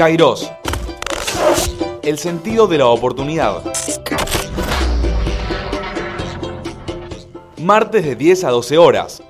Kairos. El sentido de la oportunidad. Martes de 10 a 12 horas.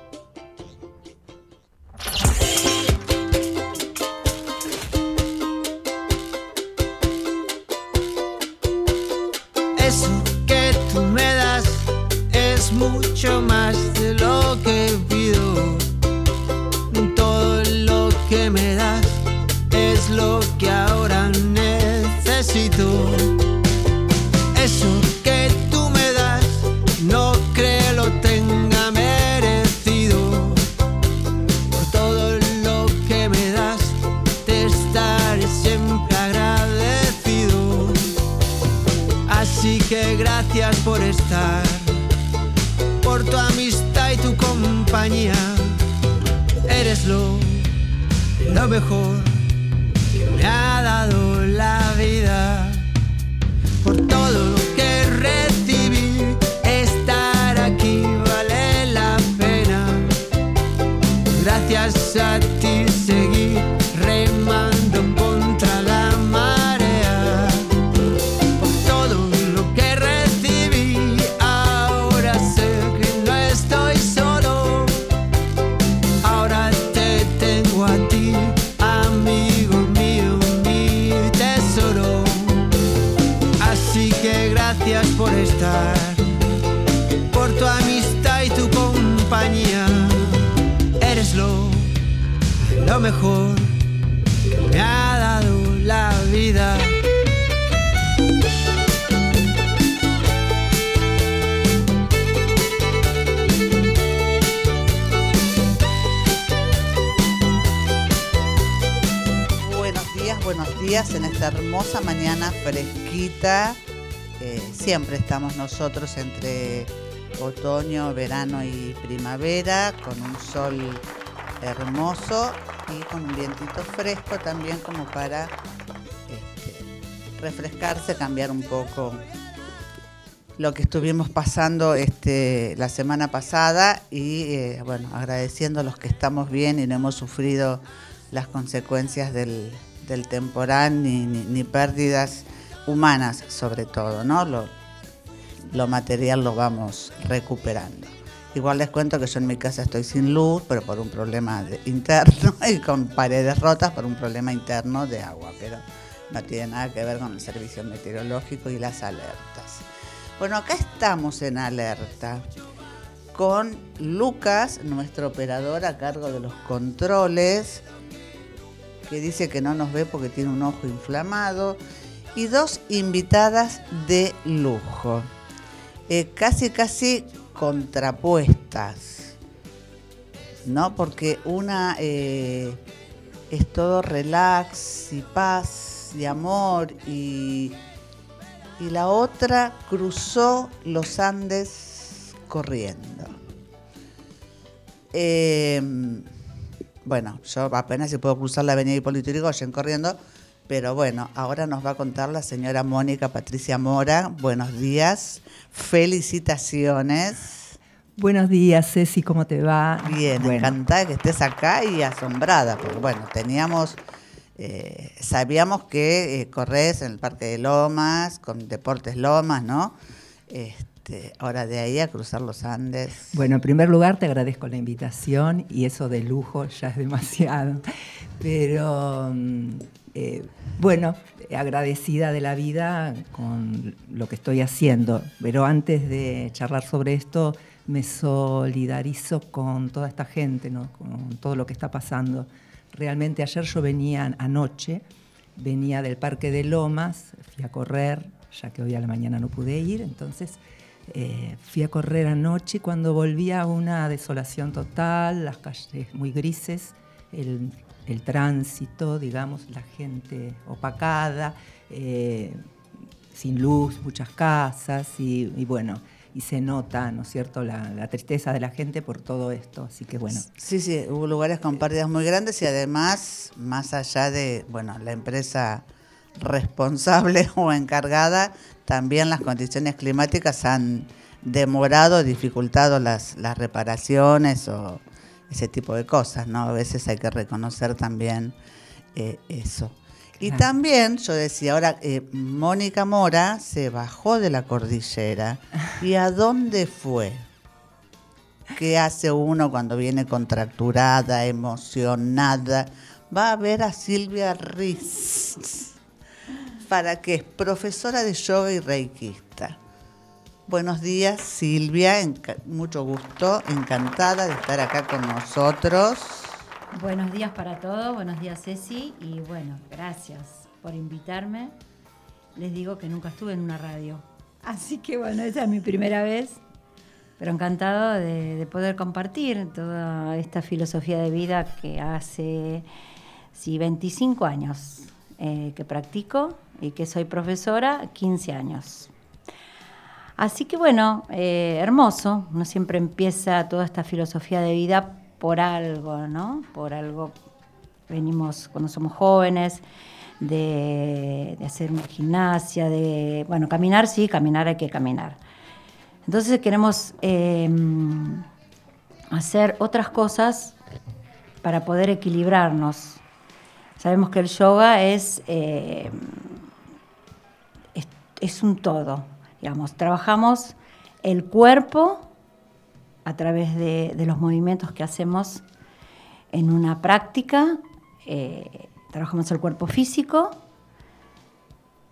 Nosotros entre otoño, verano y primavera, con un sol hermoso y con un vientito fresco también como para este, refrescarse, cambiar un poco lo que estuvimos pasando este, la semana pasada y eh, bueno, agradeciendo a los que estamos bien y no hemos sufrido las consecuencias del, temporal ni, ni- pérdidas humanas sobre todo, ¿no? Lo material lo vamos recuperando. Igual les cuento que yo en mi casa estoy sin luz, pero por un problema interno y con paredes rotas por un problema interno de agua, pero no tiene nada que ver con el servicio meteorológico y las alertas. Bueno, acá estamos en alerta con Lucas, nuestro operador a cargo de los controles, que dice que no nos ve porque tiene un ojo inflamado, y dos invitadas de lujo, eh, casi casi contrapuestas, ¿no? Porque una eh, es todo relax y paz y amor y, y la otra cruzó los Andes corriendo. Eh, bueno, yo apenas si puedo cruzar la avenida Hipólito Yrigoyen corriendo, pero bueno, ahora nos va a contar la señora Mónica Patricia Mora. Buenos días, felicitaciones. Buenos días, Ceci, ¿cómo te va? Bien, Bueno, encantada que estés acá y asombrada, porque bueno, teníamos, eh, sabíamos que eh, corres en el Parque de Lomas, con Deportes Lomas, ¿no? Este, ahora de ahí a cruzar los Andes. Bueno, en primer lugar te agradezco la invitación y eso de lujo ya es demasiado. Pero mm, eh, bueno, agradecida de la vida con lo que estoy haciendo. Pero antes de charlar sobre esto, me solidarizo con toda esta gente, ¿no? con todo lo que está pasando. Realmente ayer yo venía anoche, venía del Parque de Lomas, fui a correr, ya que hoy a la mañana no pude ir, entonces eh, fui a correr anoche y cuando volví una desolación total, las calles muy grises, el, el tránsito, digamos, la gente opacada, eh, sin luz, muchas casas y, bueno, y se nota, ¿no es cierto?, la, la tristeza de la gente por todo esto. Así que bueno, Sí, sí, hubo lugares con pérdidas muy grandes y además, más allá de, bueno, la empresa responsable o encargada, también las condiciones climáticas han demorado, dificultado las, las reparaciones o ese tipo de cosas, ¿no? A veces hay que reconocer también eh, eso. Y también, yo decía, ahora eh, Mónica Mora se bajó de la cordillera. ¿Y a dónde fue? ¿Qué hace uno cuando viene contracturada, emocionada? Va a ver a Silvia Riz, para que es profesora de yoga y reikista. Buenos días, Silvia. mucho gusto, encantada de estar acá con nosotros. Buenos días para todos, buenos días Ceci y bueno, gracias por invitarme. Les digo que nunca estuve en una radio, así que bueno, esa es mi primera vez, pero encantado de, de poder compartir toda esta filosofía de vida que hace sí, 25 años eh, que practico y que soy profesora, 15 años. Así que bueno, eh, hermoso, uno siempre empieza toda esta filosofía de vida por algo, ¿no? Por algo, venimos cuando somos jóvenes, de, hacer una gimnasia, de, bueno, caminar, sí, caminar hay que caminar. Entonces queremos eh, hacer otras cosas para poder equilibrarnos. Sabemos que el yoga es, es, es un todo, trabajamos el cuerpo a través de, los movimientos que hacemos en una práctica, eh, trabajamos el cuerpo físico,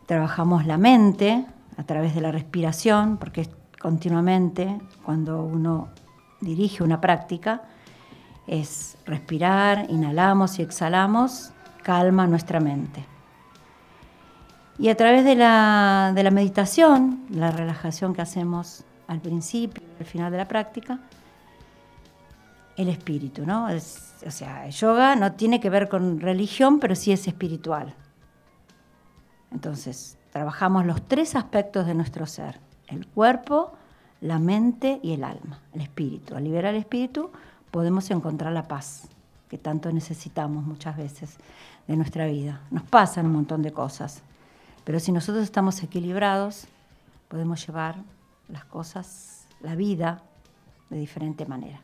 trabajamos la mente a través de la respiración, porque continuamente cuando uno dirige una práctica, es respirar, inhalamos y exhalamos, calma nuestra mente. Y a través de la, meditación, la relajación que hacemos al principio al final de la práctica, el espíritu, ¿no? Es- o sea, el yoga no tiene que ver con religión, pero sí es espiritual. Entonces, trabajamos los tres aspectos de nuestro ser, el cuerpo, la mente y el alma, el espíritu. Al liberar el espíritu podemos encontrar la paz que tanto necesitamos muchas veces de nuestra vida. Nos pasan un montón de cosas, pero si nosotros estamos equilibrados, podemos llevar las cosas, la vida, de diferente manera.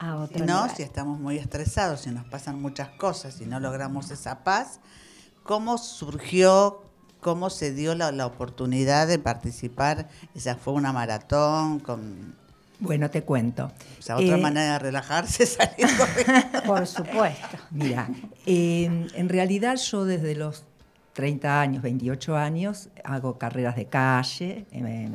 A otro Si no, nivel. si estamos muy estresados, si nos pasan muchas cosas, si no logramos esa paz, ¿cómo surgió, cómo se dio la, la oportunidad de participar? Esa fue una maratón con Bueno, te cuento. o sea, otra Eh, manera de relajarse, salir corriendo. Por supuesto. Mira, eh, en realidad yo desde los 30 años, 28 años, hago carreras de calle. Eh,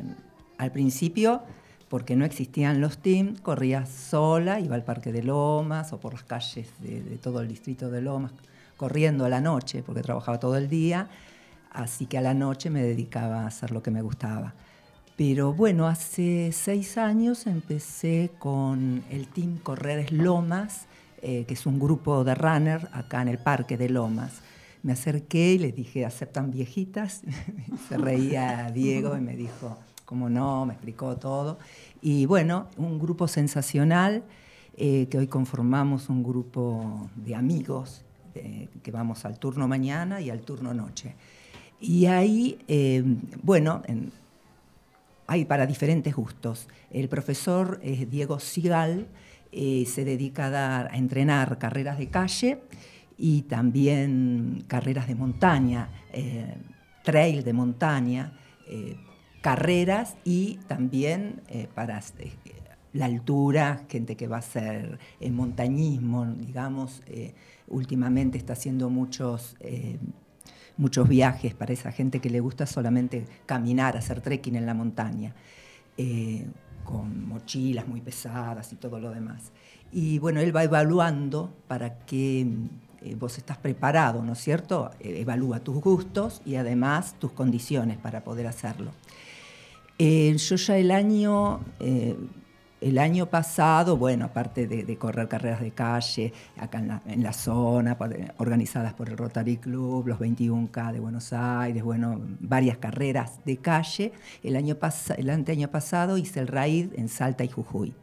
al principio, porque no existían los teams, corría sola, iba al Parque de Lomas o por las calles de, de todo el distrito de Lomas, corriendo a la noche, porque trabajaba todo el día, así que a la noche me dedicaba a hacer lo que me gustaba. Pero bueno, hace seis años empecé con el Team Correres Lomas, eh, que es un grupo de runner acá en el Parque de Lomas. Me acerqué y les dije, ¿aceptan viejitas? Se reía Diego y me dijo, ¿cómo no? Me explicó todo. Y bueno, un grupo sensacional, eh, que hoy conformamos un grupo de amigos, eh, que vamos al turno mañana y al turno noche. Y ahí, eh, bueno, en- hay para diferentes gustos. El profesor es Diego Sigal, eh, se dedica a, dar, a entrenar carreras de calle y también carreras de montaña, eh, trail de montaña, eh, carreras y también eh, para eh, la altura, gente que va a hacer montañismo, digamos, últimamente está haciendo muchos... muchos viajes para esa gente que le gusta solamente caminar, hacer trekking en la montaña, con mochilas muy pesadas y todo lo demás. Y bueno, él va evaluando para que eh, vos estás preparado, ¿no es cierto? Eh, evalúa tus gustos y además tus condiciones para poder hacerlo. Eh, yo ya el año, eh, el año pasado, bueno, aparte de, correr carreras de calle, acá en la, zona, organizadas por el Rotary Club, los 21K de Buenos Aires, bueno, varias carreras de calle, el año, el pasado hice el RAID en Salta y Jujuy.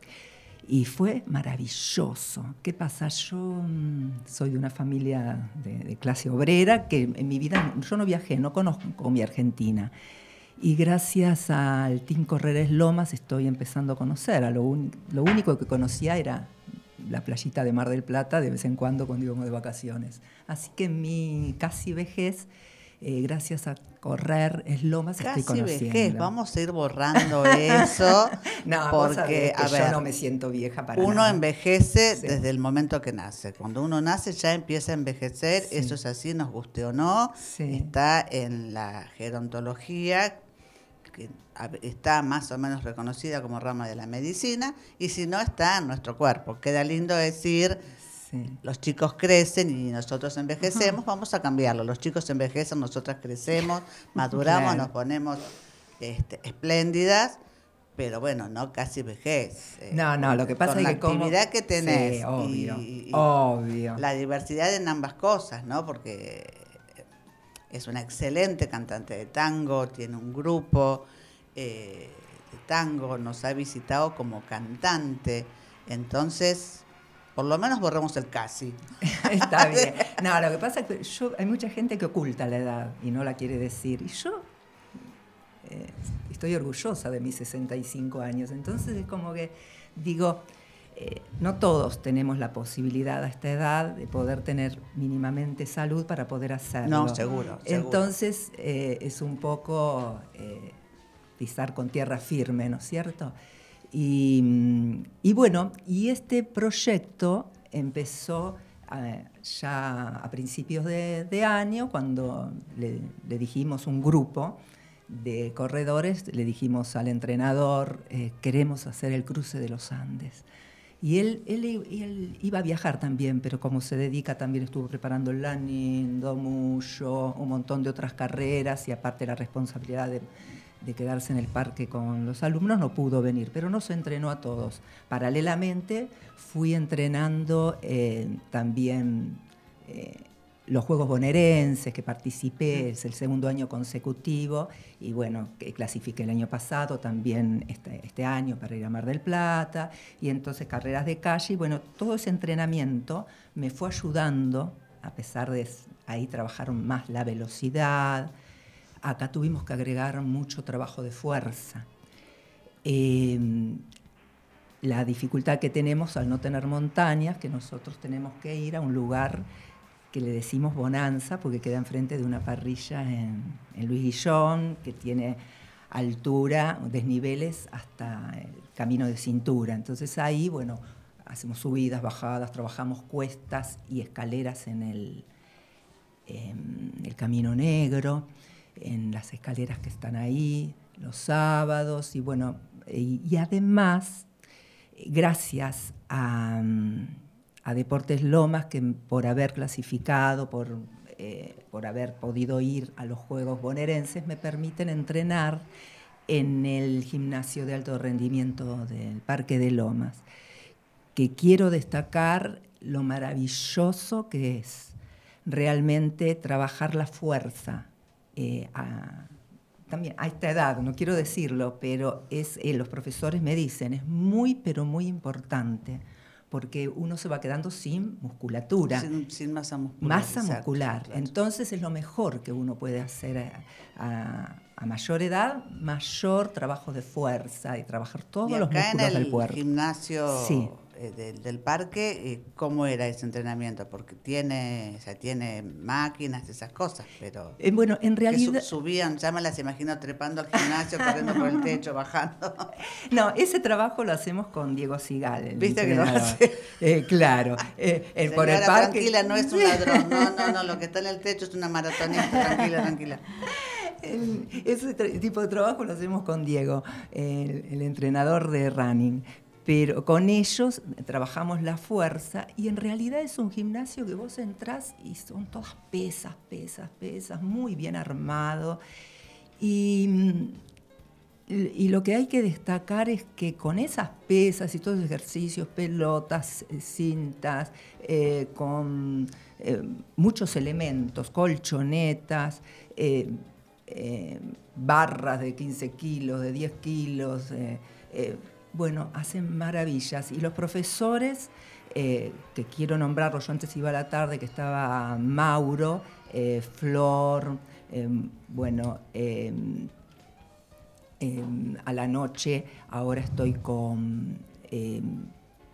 Y fue maravilloso. ¿Qué pasa? Yo mm, soy de una familia de, de clase obrera que en mi vida, yo no viajé, no conozco mi Argentina. Y gracias al Team Correres Lomas estoy empezando a conocer. A lo, un- lo único que conocía era la playita de Mar del Plata de vez en cuando cuando íbamos de vacaciones. Así que mi casi vejez, eh, gracias a correr eslomas, estoy Casi conociendo. vejez, vamos a ir borrando eso. No, porque, que a ver, yo no me siento vieja para uno nada. envejece Sí. desde el momento que nace. Cuando uno nace ya empieza a envejecer, Sí. eso es así, nos guste o no. Sí. Está en la gerontología, que a- está más o menos reconocida como rama de la medicina, y si no está en nuestro cuerpo. Queda lindo decir, Sí. los chicos crecen y nosotros envejecemos, vamos a cambiarlo. Los chicos envejecen, nosotras crecemos, maduramos, Claro. nos ponemos este, espléndidas, pero bueno, no casi vejez. eh, No, no, lo que pasa con es la que como- actividad que tenés Sí, obvio, y- y obvio. la diversidad en ambas cosas, ¿no? Porque es una excelente cantante de tango, tiene un grupo eh, de tango, nos ha visitado como cantante, entonces, por lo menos borremos el casi. Está bien. No, lo que pasa es que yo, hay mucha gente que oculta la edad y no la quiere decir. Y yo eh, estoy orgullosa de mis 65 años. Entonces es como que digo, eh, no todos tenemos la posibilidad a esta edad de poder tener mínimamente salud para poder hacerlo. No, seguro, seguro. Entonces eh, es un poco pisar con tierra firme, ¿no es cierto? Y, mm, y bueno, y este proyecto empezó eh, ya a principios de, de año, cuando le, le dijimos un grupo de corredores, le dijimos al entrenador, eh, queremos hacer el cruce de los Andes. Y él, él, él iba a viajar también, pero como se dedica, también estuvo preparando el Lanindo, mucho, un montón de otras carreras y aparte la responsabilidad de, de quedarse en el parque con los alumnos, no pudo venir, pero nos entrenó a todos. Paralelamente fui entrenando eh, también eh, los Juegos Bonaerenses, que participé, es el segundo año consecutivo, y bueno, que clasifiqué el año pasado, también este, este año para ir a Mar del Plata, y entonces carreras de calle, y bueno, todo ese entrenamiento me fue ayudando, a pesar de ahí trabajaron más la velocidad, acá tuvimos que agregar mucho trabajo de fuerza. Eh, la dificultad que tenemos al no tener montañas, que nosotros tenemos que ir a un lugar que le decimos Bonanza, porque queda enfrente de una parrilla en, Luis Guillón, que tiene altura, desniveles hasta el camino de cintura. Entonces ahí, bueno, hacemos subidas, bajadas, trabajamos cuestas y escaleras en el Camino Negro, en las escaleras que están ahí, los sábados, y bueno, y, además, gracias a, a Deportes Lomas, que por haber clasificado, por, eh, por haber podido ir a los Juegos Bonaerenses, me permiten entrenar en el gimnasio de alto rendimiento del Parque de Lomas, que quiero destacar lo maravilloso que es realmente trabajar la fuerza eh, a, también a esta edad, no quiero decirlo, pero es, eh, los profesores me dicen, es muy, pero muy importante, porque uno se va quedando sin musculatura. Sin, sin masa muscular. Masa exacto, muscular. claro. Entonces es lo mejor que uno puede hacer a, a- a mayor edad, mayor trabajo de fuerza y trabajar todos y los músculos en el del cuerpo. gimnasio Sí. Eh, del, del parque, eh, ¿cómo era ese entrenamiento? Porque tiene, o sea, tiene máquinas, esas cosas, pero Eh, bueno, en que su- realidad... subían, ya me las imagino trepando al gimnasio, corriendo por el techo, bajando. No, ese trabajo lo hacemos con Diego Sigal. ¿Viste que lo hace? Eh, claro. el- por el parque. tranquila, no es un ladrón, no, no, no, lo que está en el techo es una maratonista, tranquila, tranquila. El- ese tipo de trabajo lo hacemos con Diego, el, el entrenador de running. Pero con ellos trabajamos la fuerza y en realidad es un gimnasio que vos entrás y son todas pesas, pesas, pesas, muy bien armado. Y, lo que hay que destacar es que con esas pesas y todos los ejercicios, pelotas, eh, cintas, eh, con eh, muchos elementos, colchonetas, barras de 15 kilos, de 10 kilos, bueno, hacen maravillas. Y los profesores, eh, que quiero nombrarlos, yo antes iba a la tarde, que estaba Mauro, eh, Flor, eh, bueno, eh, eh, a la noche ahora estoy con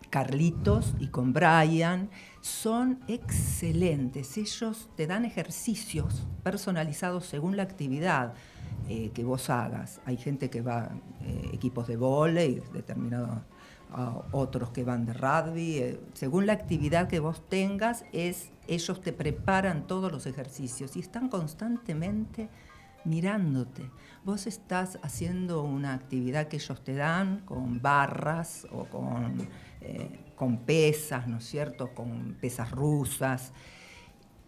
Carlitos y con Brian. Son excelentes. Ellos te dan ejercicios personalizados según la actividad eh, que vos hagas. Hay gente que va, eh, equipos de vóley, determinados otros que van de rugby. eh, según la actividad que vos tengas, es, ellos te preparan todos los ejercicios y están constantemente mirándote. Vos estás haciendo una actividad que ellos te dan con barras o con, eh, con pesas, ¿no es cierto? Con pesas rusas.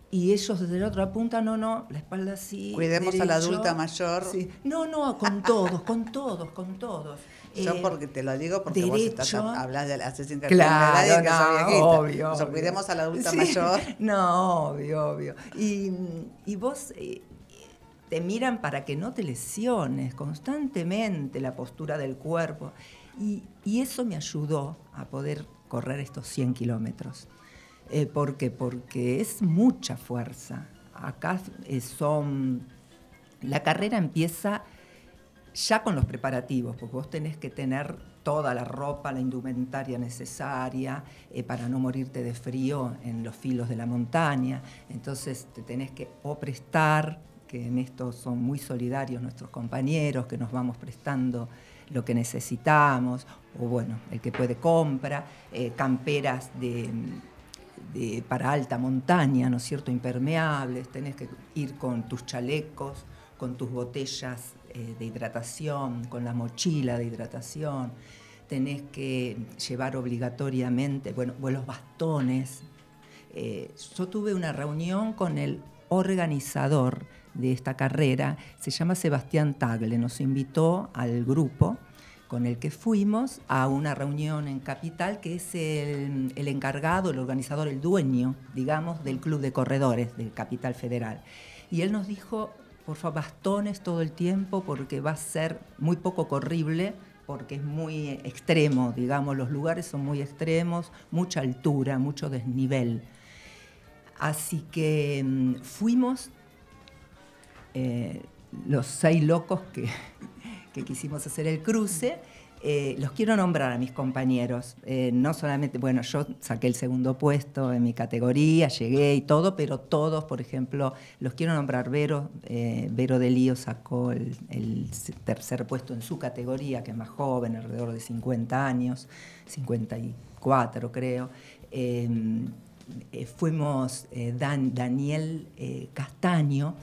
Y ellos desde la otra punta, no, no, la espalda así. Cuidemos a la derecho. adulta mayor. Sí. No, no, con todos, con todos, con todos. Yo Eh, porque te lo digo porque vos estás, derecho. hablas de la hincapié Claro, que no, viejita. obvio, cuidemos a la adulta Sí, mayor. No, obvio, obvio. Y, y vos eh, te miran para que no te lesiones constantemente la postura del cuerpo. Y, y eso me ayudó a poder correr estos 100 kilómetros. Eh, ¿Por qué? Porque es mucha fuerza. Acá eh, son... La carrera empieza ya con los preparativos, porque vos tenés que tener toda la ropa, la indumentaria necesaria eh, para no morirte de frío en los filos de la montaña. Entonces te tenés que prestar, que en esto son muy solidarios nuestros compañeros, que nos vamos prestando lo que necesitamos, o bueno, el que puede compra, eh, camperas de, para alta montaña, ¿no cierto?, impermeables, tenés que ir con tus chalecos, con tus botellas eh, de hidratación, con la mochila de hidratación, tenés que llevar obligatoriamente, bueno, los bastones. Eh, yo tuve una reunión con el organizador de esta carrera, se llama Sebastián Tagle, nos invitó al grupo con el que fuimos a una reunión en Capital, que es el, encargado, el organizador, el dueño, digamos, del club de corredores del Capital Federal. Y él nos dijo, por favor, bastones todo el tiempo, porque va a ser muy poco corrible, porque es muy extremo, digamos, los lugares son muy extremos, mucha altura, mucho desnivel. Así que mm, fuimos eh, los seis locos que, que quisimos hacer el cruce. Eh, los quiero nombrar a mis compañeros. Eh, no solamente, bueno, yo saqué el segundo puesto en mi categoría, llegué y todo, pero todos, por ejemplo, los quiero nombrar. Vero, eh, Vero de Lío sacó el, el tercer puesto en su categoría, que es más joven, alrededor de 50 años, 54 creo. Eh, fuimos Dan- Daniel Castaño,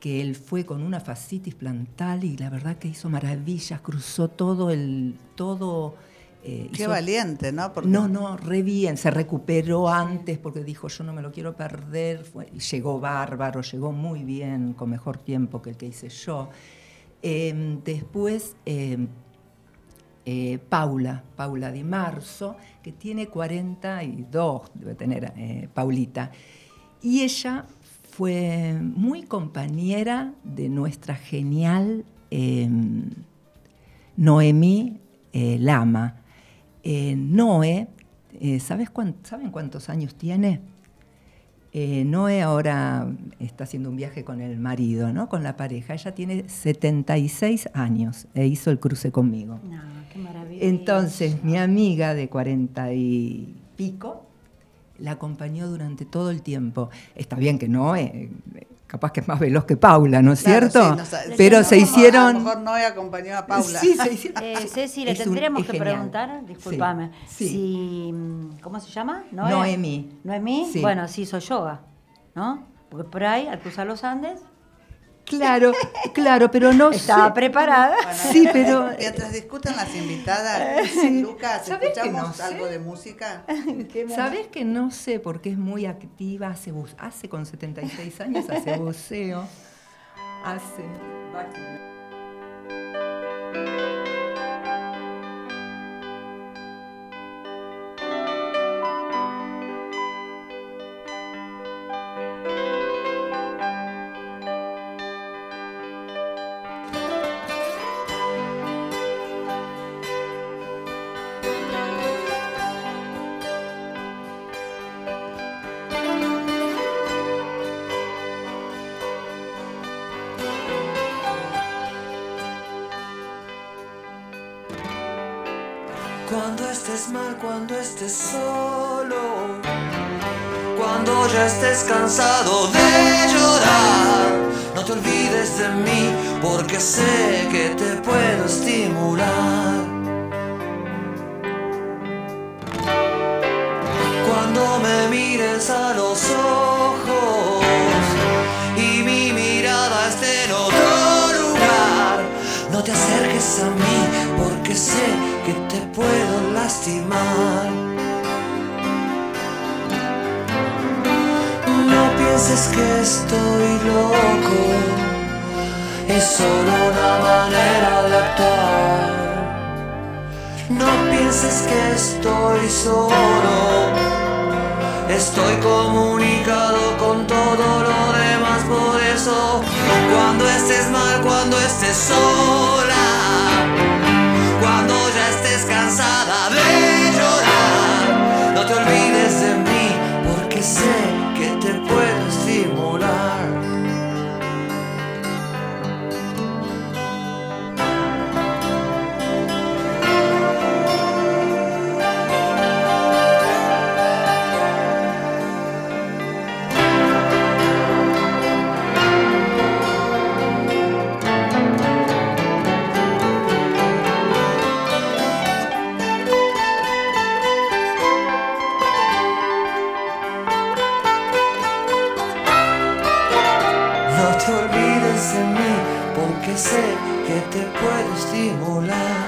que él fue con una fascitis plantal y la verdad que hizo maravillas, cruzó todo el... todo eh, Qué hizo- valiente, ¿no? Porque no, no, re bien, se recuperó antes porque dijo yo no me lo quiero perder, fue- llegó bárbaro, llegó muy bien, con mejor tiempo que el que hice yo. Eh, después, eh, eh, Paula, Paula Di Marzo, que tiene 42, debe tener eh, Paulita, y ella fue muy compañera de nuestra genial eh, Noemí eh, Lama. Eh, Noé, eh, ¿sabes ¿saben cuántos años tiene? Eh, Noé ahora está haciendo un viaje con el marido, ¿no? con la pareja. Ella tiene 76 años e hizo el cruce conmigo. No, qué maravilla. Entonces, mi amiga de 40 y pico la acompañó durante todo el tiempo. Está bien que no, eh, capaz que es más veloz que Paula, ¿no es Claro, cierto? sí, no Pero no, se hicieron... A lo mejor Noé acompañó a Paula. Sí, se hicieron- Eh, Ceci, le Es un- tendríamos que genial. preguntar, discúlpame, Sí. si, mm, ¿cómo se llama? Noé. Noemí. Noemí, Sí. bueno, sí hizo yoga, ¿no? Porque por ahí, al cruzar los Andes, Claro, claro, pero no estaba sé. preparada. Bueno, Sí, pero- Mientras discutan las invitadas, Lucas, ¿Sabés que ¿escuchamos no sé? algo de música? ¿Sabes que no sé? Porque es muy activa, hace, hace con 76 años, hace buceo, hace... cuando estés solo, cuando ya estés cansado de llorar, no te olvides de mí porque sé que te puedo estimular. Cuando me mires a los ojos y mi mirada esté en otro lugar, no te acerques a mí porque sé que te puedo lastimar. No pienses que estoy loco, es solo una manera de actuar. No pienses que estoy solo, estoy comunicado con todo lo demás, por eso cuando estés mal, cuando estés sola, estés cansada de llorar, no te olvides porque sé que te puedo estimular.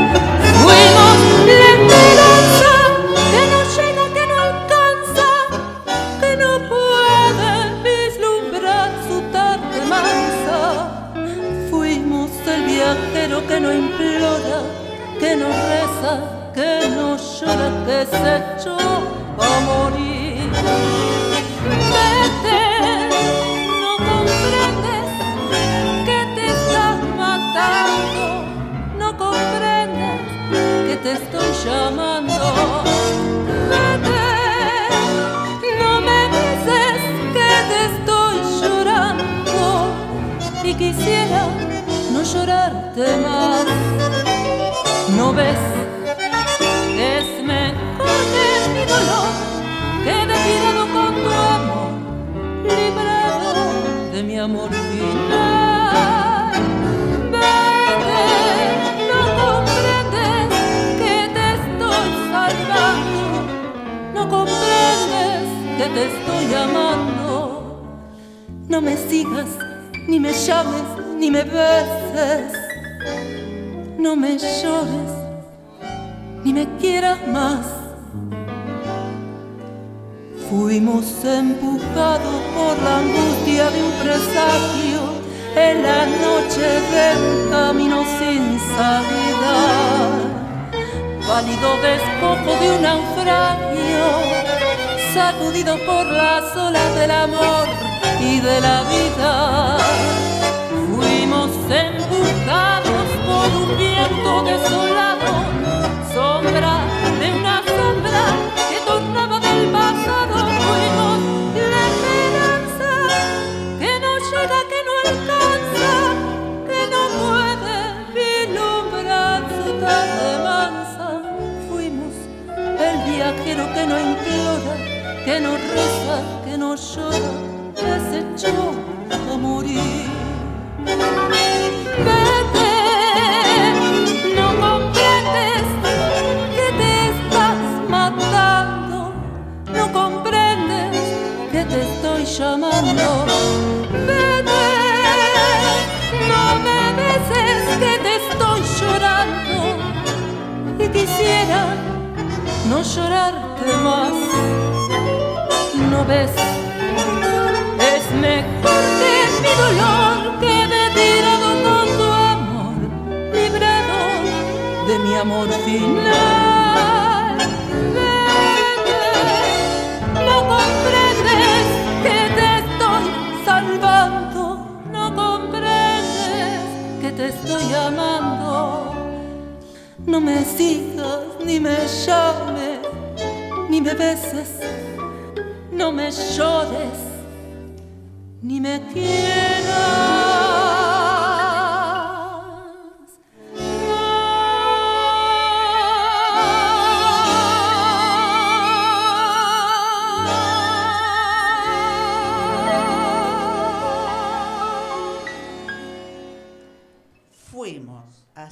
Echó a morir. Vete, no comprendes que te estás matando, no comprendes que te estoy llamando. Vete, no me dices que te estoy llorando y quisiera no llorarte más. ¿No ves mi amor final? Vete, no comprendes que te estoy salvando, no comprendes que te estoy amando. No me sigas, ni me llames, ni me beses. No me llores, ni me quieras más. Fuimos empujados por la angustia de un presagio en la noche del camino sin salida. Válido despojo de un naufragio, sacudido por las olas del amor y de la vida. Fuimos empujados por un viento desolado, sombra de una sombra viajero que no implora, que no reza, que no llora, que se echó a morir. Vete, no comprendes que te estás matando, no comprendes que te estoy llamando. No llorarte más. No ves, es mejor que mi dolor quede tirado con tu amor, librado de mi amor final. Vete, no comprendes que te estoy salvando, no comprendes que te estoy amando. No me sigas, ni me llames, ni me beses, no me llores, ni me quieras.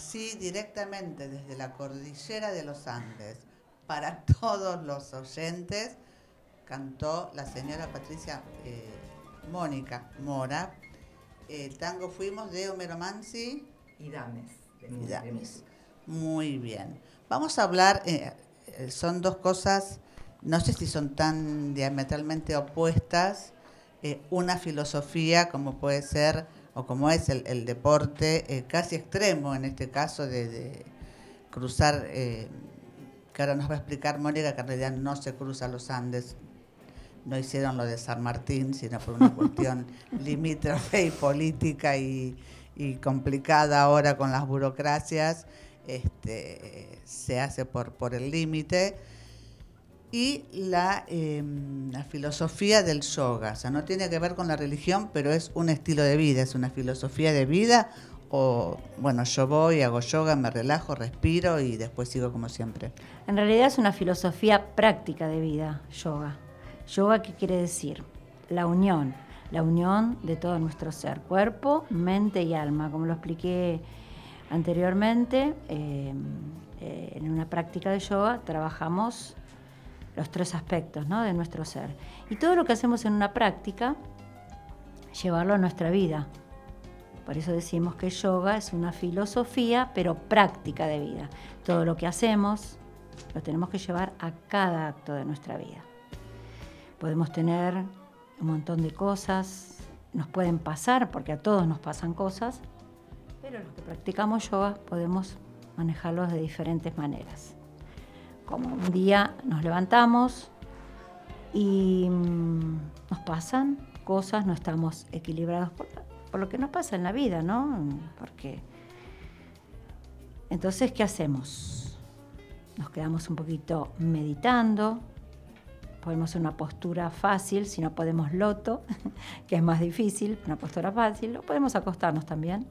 Así directamente desde la cordillera de los Andes para todos los oyentes. Cantó la señora Patricia eh, Mónica Mora. El tango Fuimos de Homero Mansi. Y dames. de y Muy bien. Vamos a hablar, eh, eh, son dos cosas, no sé si son tan diametralmente opuestas. eh, una filosofía como puede ser, o como es el, el deporte, eh, casi extremo en este caso de, de cruzar, eh, que ahora nos va a explicar Mónica, que en realidad no se cruza los Andes, no hicieron lo de San Martín, sino por una cuestión limítrofe y política y, y complicada ahora con las burocracias, este, se hace por, por el límite. Y la, eh, la filosofía del yoga, o sea, no tiene que ver con la religión, pero es un estilo de vida, es una filosofía de vida. O, bueno, yo voy, hago yoga, me relajo, respiro y después sigo como siempre. En realidad es una filosofía práctica de vida, yoga. Yoga, ¿qué quiere decir? La unión, la unión de todo nuestro ser, cuerpo, mente y alma. Como lo expliqué anteriormente, eh, eh, en una práctica de yoga trabajamos los tres aspectos ¿no? de nuestro ser. Y todo lo que hacemos en una práctica, llevarlo a nuestra vida. Por eso decimos que yoga es una filosofía, pero práctica de vida. Todo lo que hacemos lo tenemos que llevar a cada acto de nuestra vida. Podemos tener un montón de cosas, nos pueden pasar, porque a todos nos pasan cosas, pero los que practicamos yoga podemos manejarlos de diferentes maneras. Como un día nos levantamos y mm, nos pasan cosas, no estamos equilibrados por, lo que nos pasa en la vida, ¿no? Porque entonces, ¿qué hacemos? Nos quedamos un poquito meditando, podemos una postura fácil, si no podemos loto, que es más difícil, una postura fácil, o podemos acostarnos también.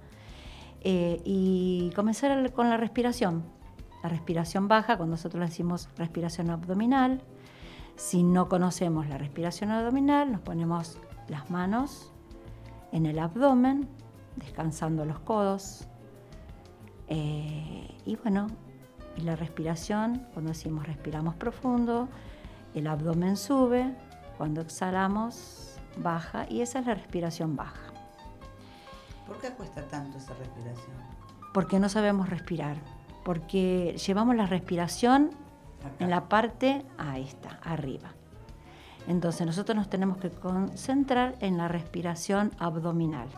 Eh, y comenzar con la respiración. La respiración baja, cuando nosotros le decimos respiración abdominal. Si no conocemos la respiración abdominal, nos ponemos las manos en el abdomen, descansando los codos. Eh, y bueno, y la respiración, cuando decimos respiramos profundo, el abdomen sube, cuando exhalamos baja y esa es la respiración baja. ¿Por qué cuesta tanto esa respiración? Porque no sabemos respirar, porque llevamos la respiración Acá. en la parte, ahí está, arriba. Entonces nosotros nos tenemos que concentrar en la respiración abdominal.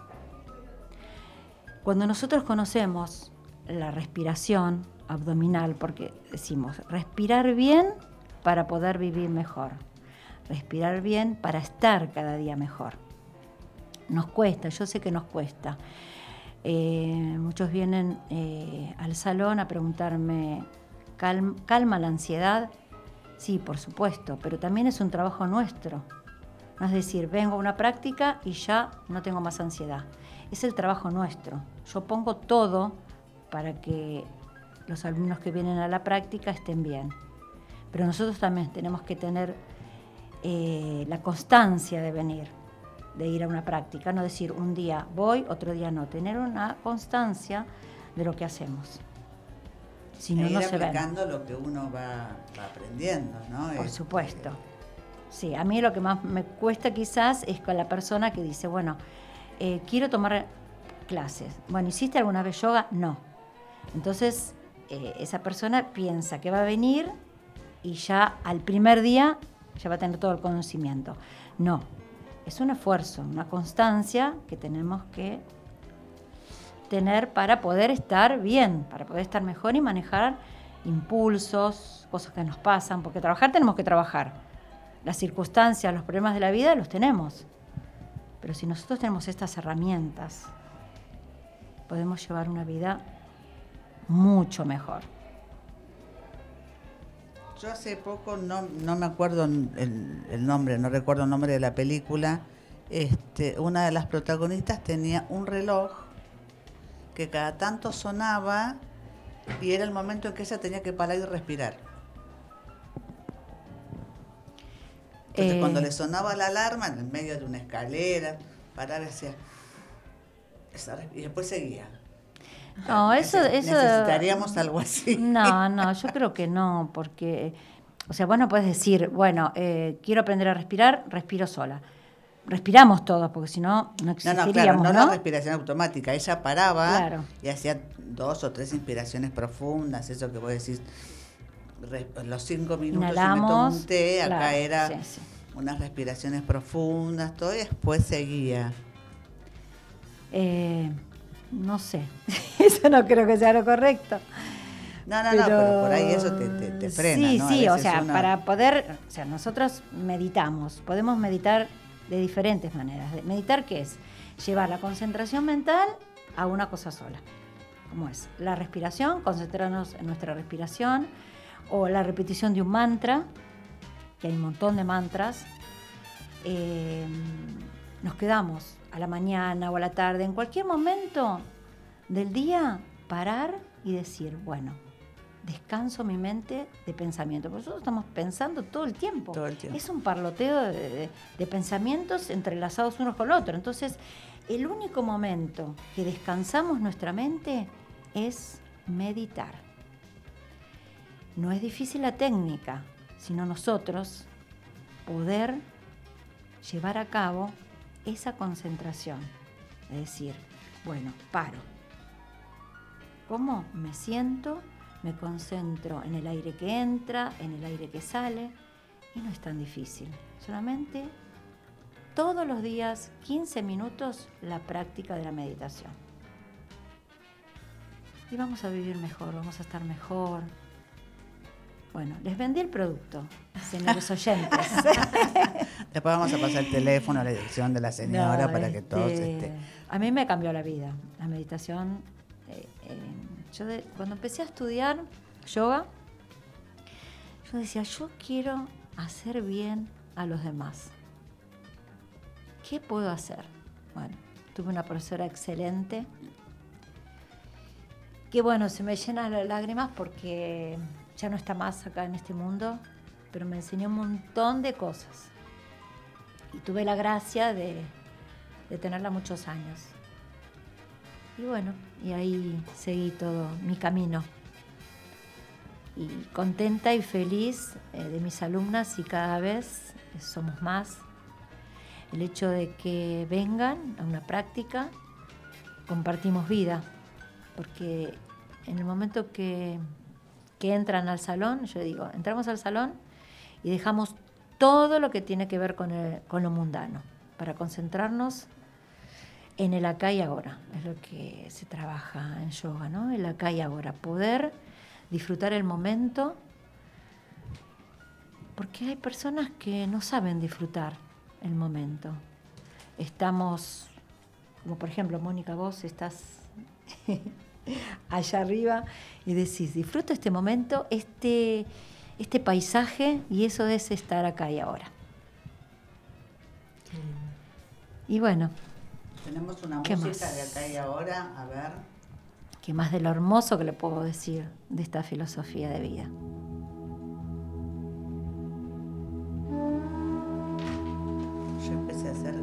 Cuando nosotros conocemos la respiración abdominal, porque decimos respirar bien para poder vivir mejor, respirar bien para estar cada día mejor. Nos cuesta, yo sé que nos cuesta. Eh, muchos vienen eh, al salón a preguntarme, "¿Calm- ¿calma la ansiedad? Sí, por supuesto, pero también es un trabajo nuestro. No es decir, vengo a una práctica y ya no tengo más ansiedad. Es el trabajo nuestro. Yo pongo todo para que los alumnos que vienen a la práctica estén bien. Pero nosotros también tenemos que tener eh, la constancia de venir, de ir a una práctica, no decir un día voy, otro día no, tener una constancia de lo que hacemos. Si no, E ir no se ven. aplicando lo que uno va, va aprendiendo, ¿no? Por Este, supuesto. Sí, a mí lo que más me cuesta quizás es con la persona que dice, bueno, eh, quiero tomar clases. Bueno, ¿hiciste alguna vez yoga? No. Entonces, eh, esa persona piensa que va a venir y ya al primer día ya va a tener todo el conocimiento. No, es un esfuerzo, una constancia que tenemos que tener para poder estar bien, para poder estar mejor y manejar impulsos, cosas que nos pasan, porque trabajar tenemos que trabajar. Las circunstancias, los problemas de la vida los tenemos. Pero si nosotros tenemos estas herramientas, podemos llevar una vida mucho mejor. Yo hace poco, no, no me acuerdo el, el nombre, no recuerdo el nombre de la película, este, una de las protagonistas tenía un reloj que cada tanto sonaba y era el momento en que ella tenía que parar y respirar. Entonces Eh, cuando le sonaba la alarma en el medio de una escalera, paraba y hacía... Y después seguía. No, eso, eso Necesitaríamos algo así. No, no, yo creo que no, porque, o sea, vos no puedes decir, bueno, eh, quiero aprender a respirar, respiro sola. Respiramos todos, porque si no, no No, existiríamos, no, claro, no, ¿no? la respiración automática. Ella paraba Claro. y hacía dos o tres inspiraciones profundas, eso que vos decís, los cinco minutos y me tomo Inhalamos, un té, acá claro, era sí, sí. unas respiraciones profundas, todo, y después seguía. Eh, no sé, eso no creo que sea lo correcto. No, no, no, pero por ahí eso te, te, te frena, Sí, sí, o sea, uno- para poder, o sea, nosotros meditamos, podemos meditar de diferentes maneras. Meditar, ¿qué es? Llevar la concentración mental a una cosa sola. ¿Cómo es? La respiración, concentrarnos en nuestra respiración, o la repetición de un mantra, que hay un montón de mantras. Eh, nos quedamos a la mañana o a la tarde, en cualquier momento del día, parar y decir, bueno, descanso mi mente de pensamiento. Porque nosotros estamos pensando todo el tiempo. Todo el tiempo. Es un parloteo de, de- de pensamientos entrelazados unos con otros. Entonces, el único momento que descansamos nuestra mente es meditar. No es difícil la técnica, sino nosotros poder llevar a cabo esa concentración. Es decir, bueno, paro. ¿Cómo me siento? Me concentro en el aire que entra, en el aire que sale, y no es tan difícil. Solamente todos los días, 15 minutos, la práctica de la meditación. Y vamos a vivir mejor, vamos a estar mejor. Bueno, les vendí el producto, señores oyentes. Después vamos a pasar el teléfono a la dirección de la señora No, para que todos... este, Este, A mí me cambió la vida, la meditación. eh, eh, yo de- cuando empecé a estudiar yoga, yo decía, yo quiero hacer bien a los demás. ¿Qué puedo hacer? Bueno, tuve una profesora excelente, que bueno, se me llenan las lágrimas porque ya no está más acá en este mundo, pero me enseñó un montón de cosas y tuve la gracia de, tenerla muchos años. Y bueno, y ahí seguí todo mi camino. Y contenta y feliz eh, de mis alumnas y cada vez somos más. el hecho de que vengan a una práctica, compartimos vida, porque en el momento que, que entran al salón, yo digo, entramos al salón y dejamos todo lo que tiene que ver con, el- con lo mundano, para concentrarnos en el acá y ahora. Es lo que se trabaja en yoga, ¿no? El acá y ahora. Poder disfrutar el momento, porque hay personas que no saben disfrutar el momento. Estamos, como por ejemplo, Mónica, vos estás allá arriba y decís, disfruto este momento, este, este paisaje, y eso es estar acá y ahora. Y bueno, Tenemos una ¿Qué música más? de acá y ahora, a ver. que más de lo hermoso que le puedo decir de esta filosofía de vida. Yo empecé a hacer.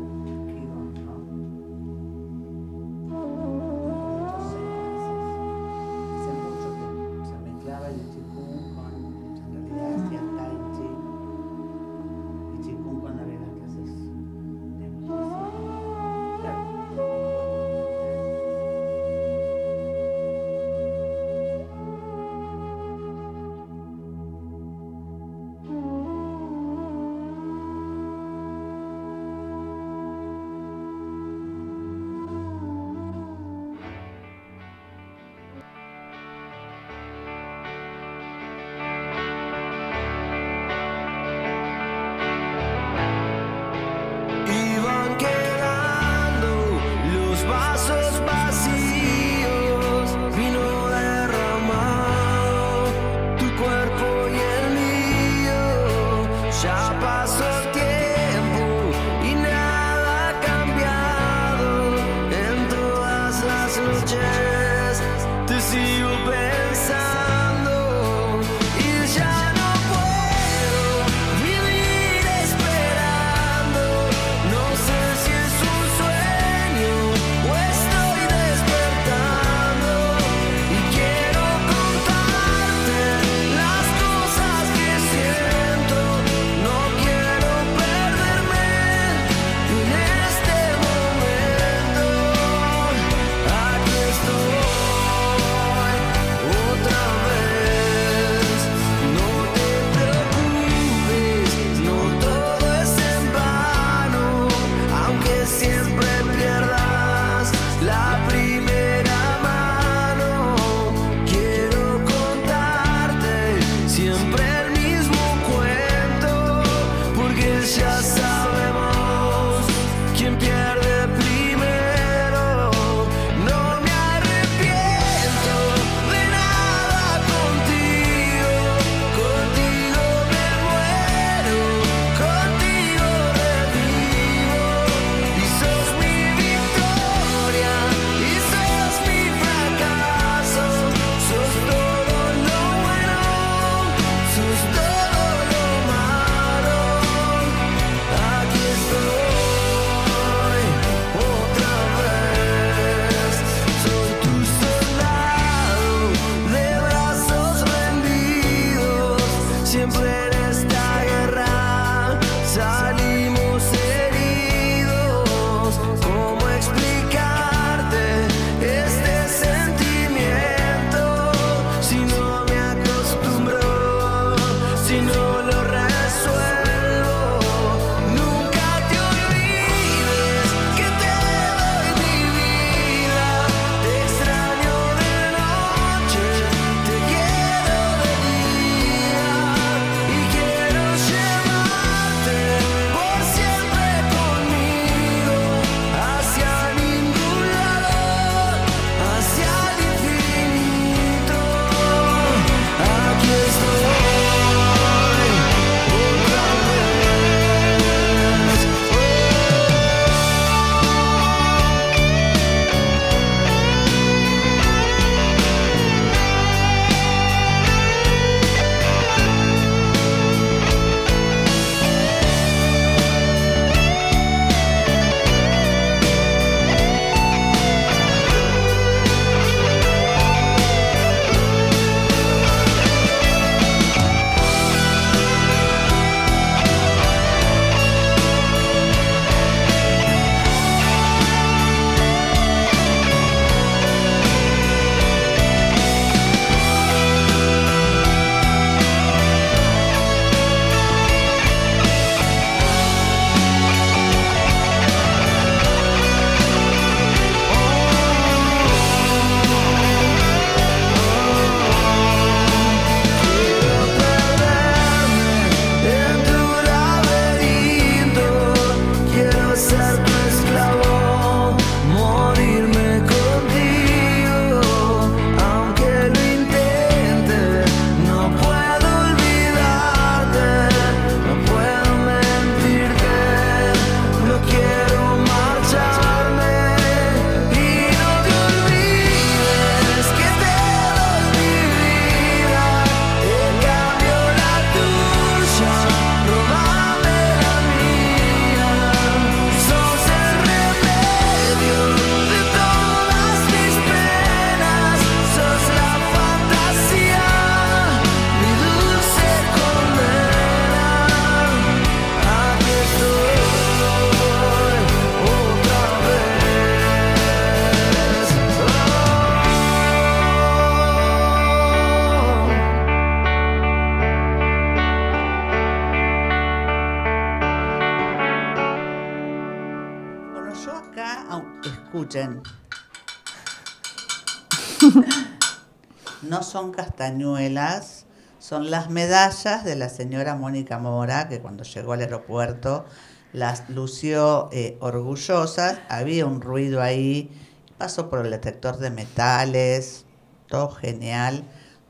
Son castañuelas, son las medallas de la señora Mónica Mora, que cuando llegó al aeropuerto las lució eh, orgullosas, había un ruido ahí, pasó por el detector de metales, todo genial,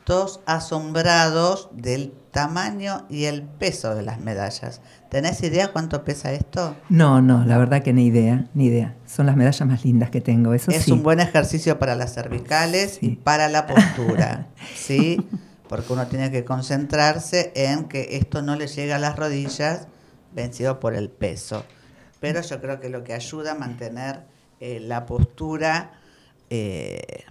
todos asombrados del tamaño y el peso de las medallas. ¿Tenés idea cuánto pesa esto? No, no, la verdad que ni idea, ni idea. Son las medallas más lindas que tengo, eso es sí. un buen ejercicio para las cervicales y para la postura, ¿sí? Porque uno tiene que concentrarse en que esto no le llegue a las rodillas vencido por el peso. Pero yo creo que lo que ayuda a mantener eh, la postura eh,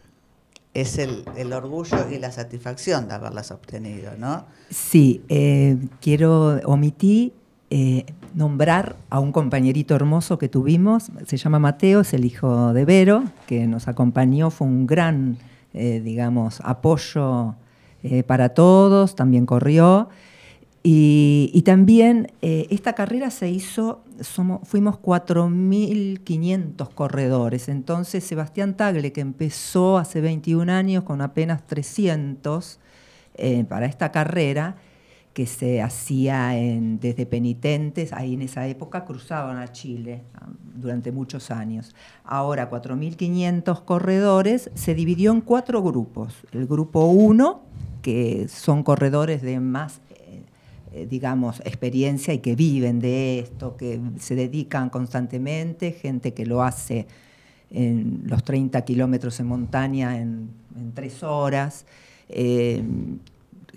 es el, el orgullo y la satisfacción de haberlas obtenido, ¿no? Sí, eh, quiero omití eh, nombrar a un compañerito hermoso que tuvimos, se llama Mateo, es el hijo de Vero, que nos acompañó, fue un gran, eh, digamos, apoyo para todos, también corrió. Y, también esta carrera se hizo, somos, fuimos 4.500 corredores. Entonces Sebastián Tagle, que empezó hace 21 años con apenas 300 eh, para esta carrera, que se hacía desde penitentes, ahí en esa época cruzaban a Chile ah, durante muchos años. Ahora 4.500 corredores, se dividió en cuatro grupos. El grupo 1, que son corredores de más digamos, experiencia y que viven de esto, que se dedican constantemente, gente que lo hace en los 30 kilómetros en montaña en, tres horas, eh,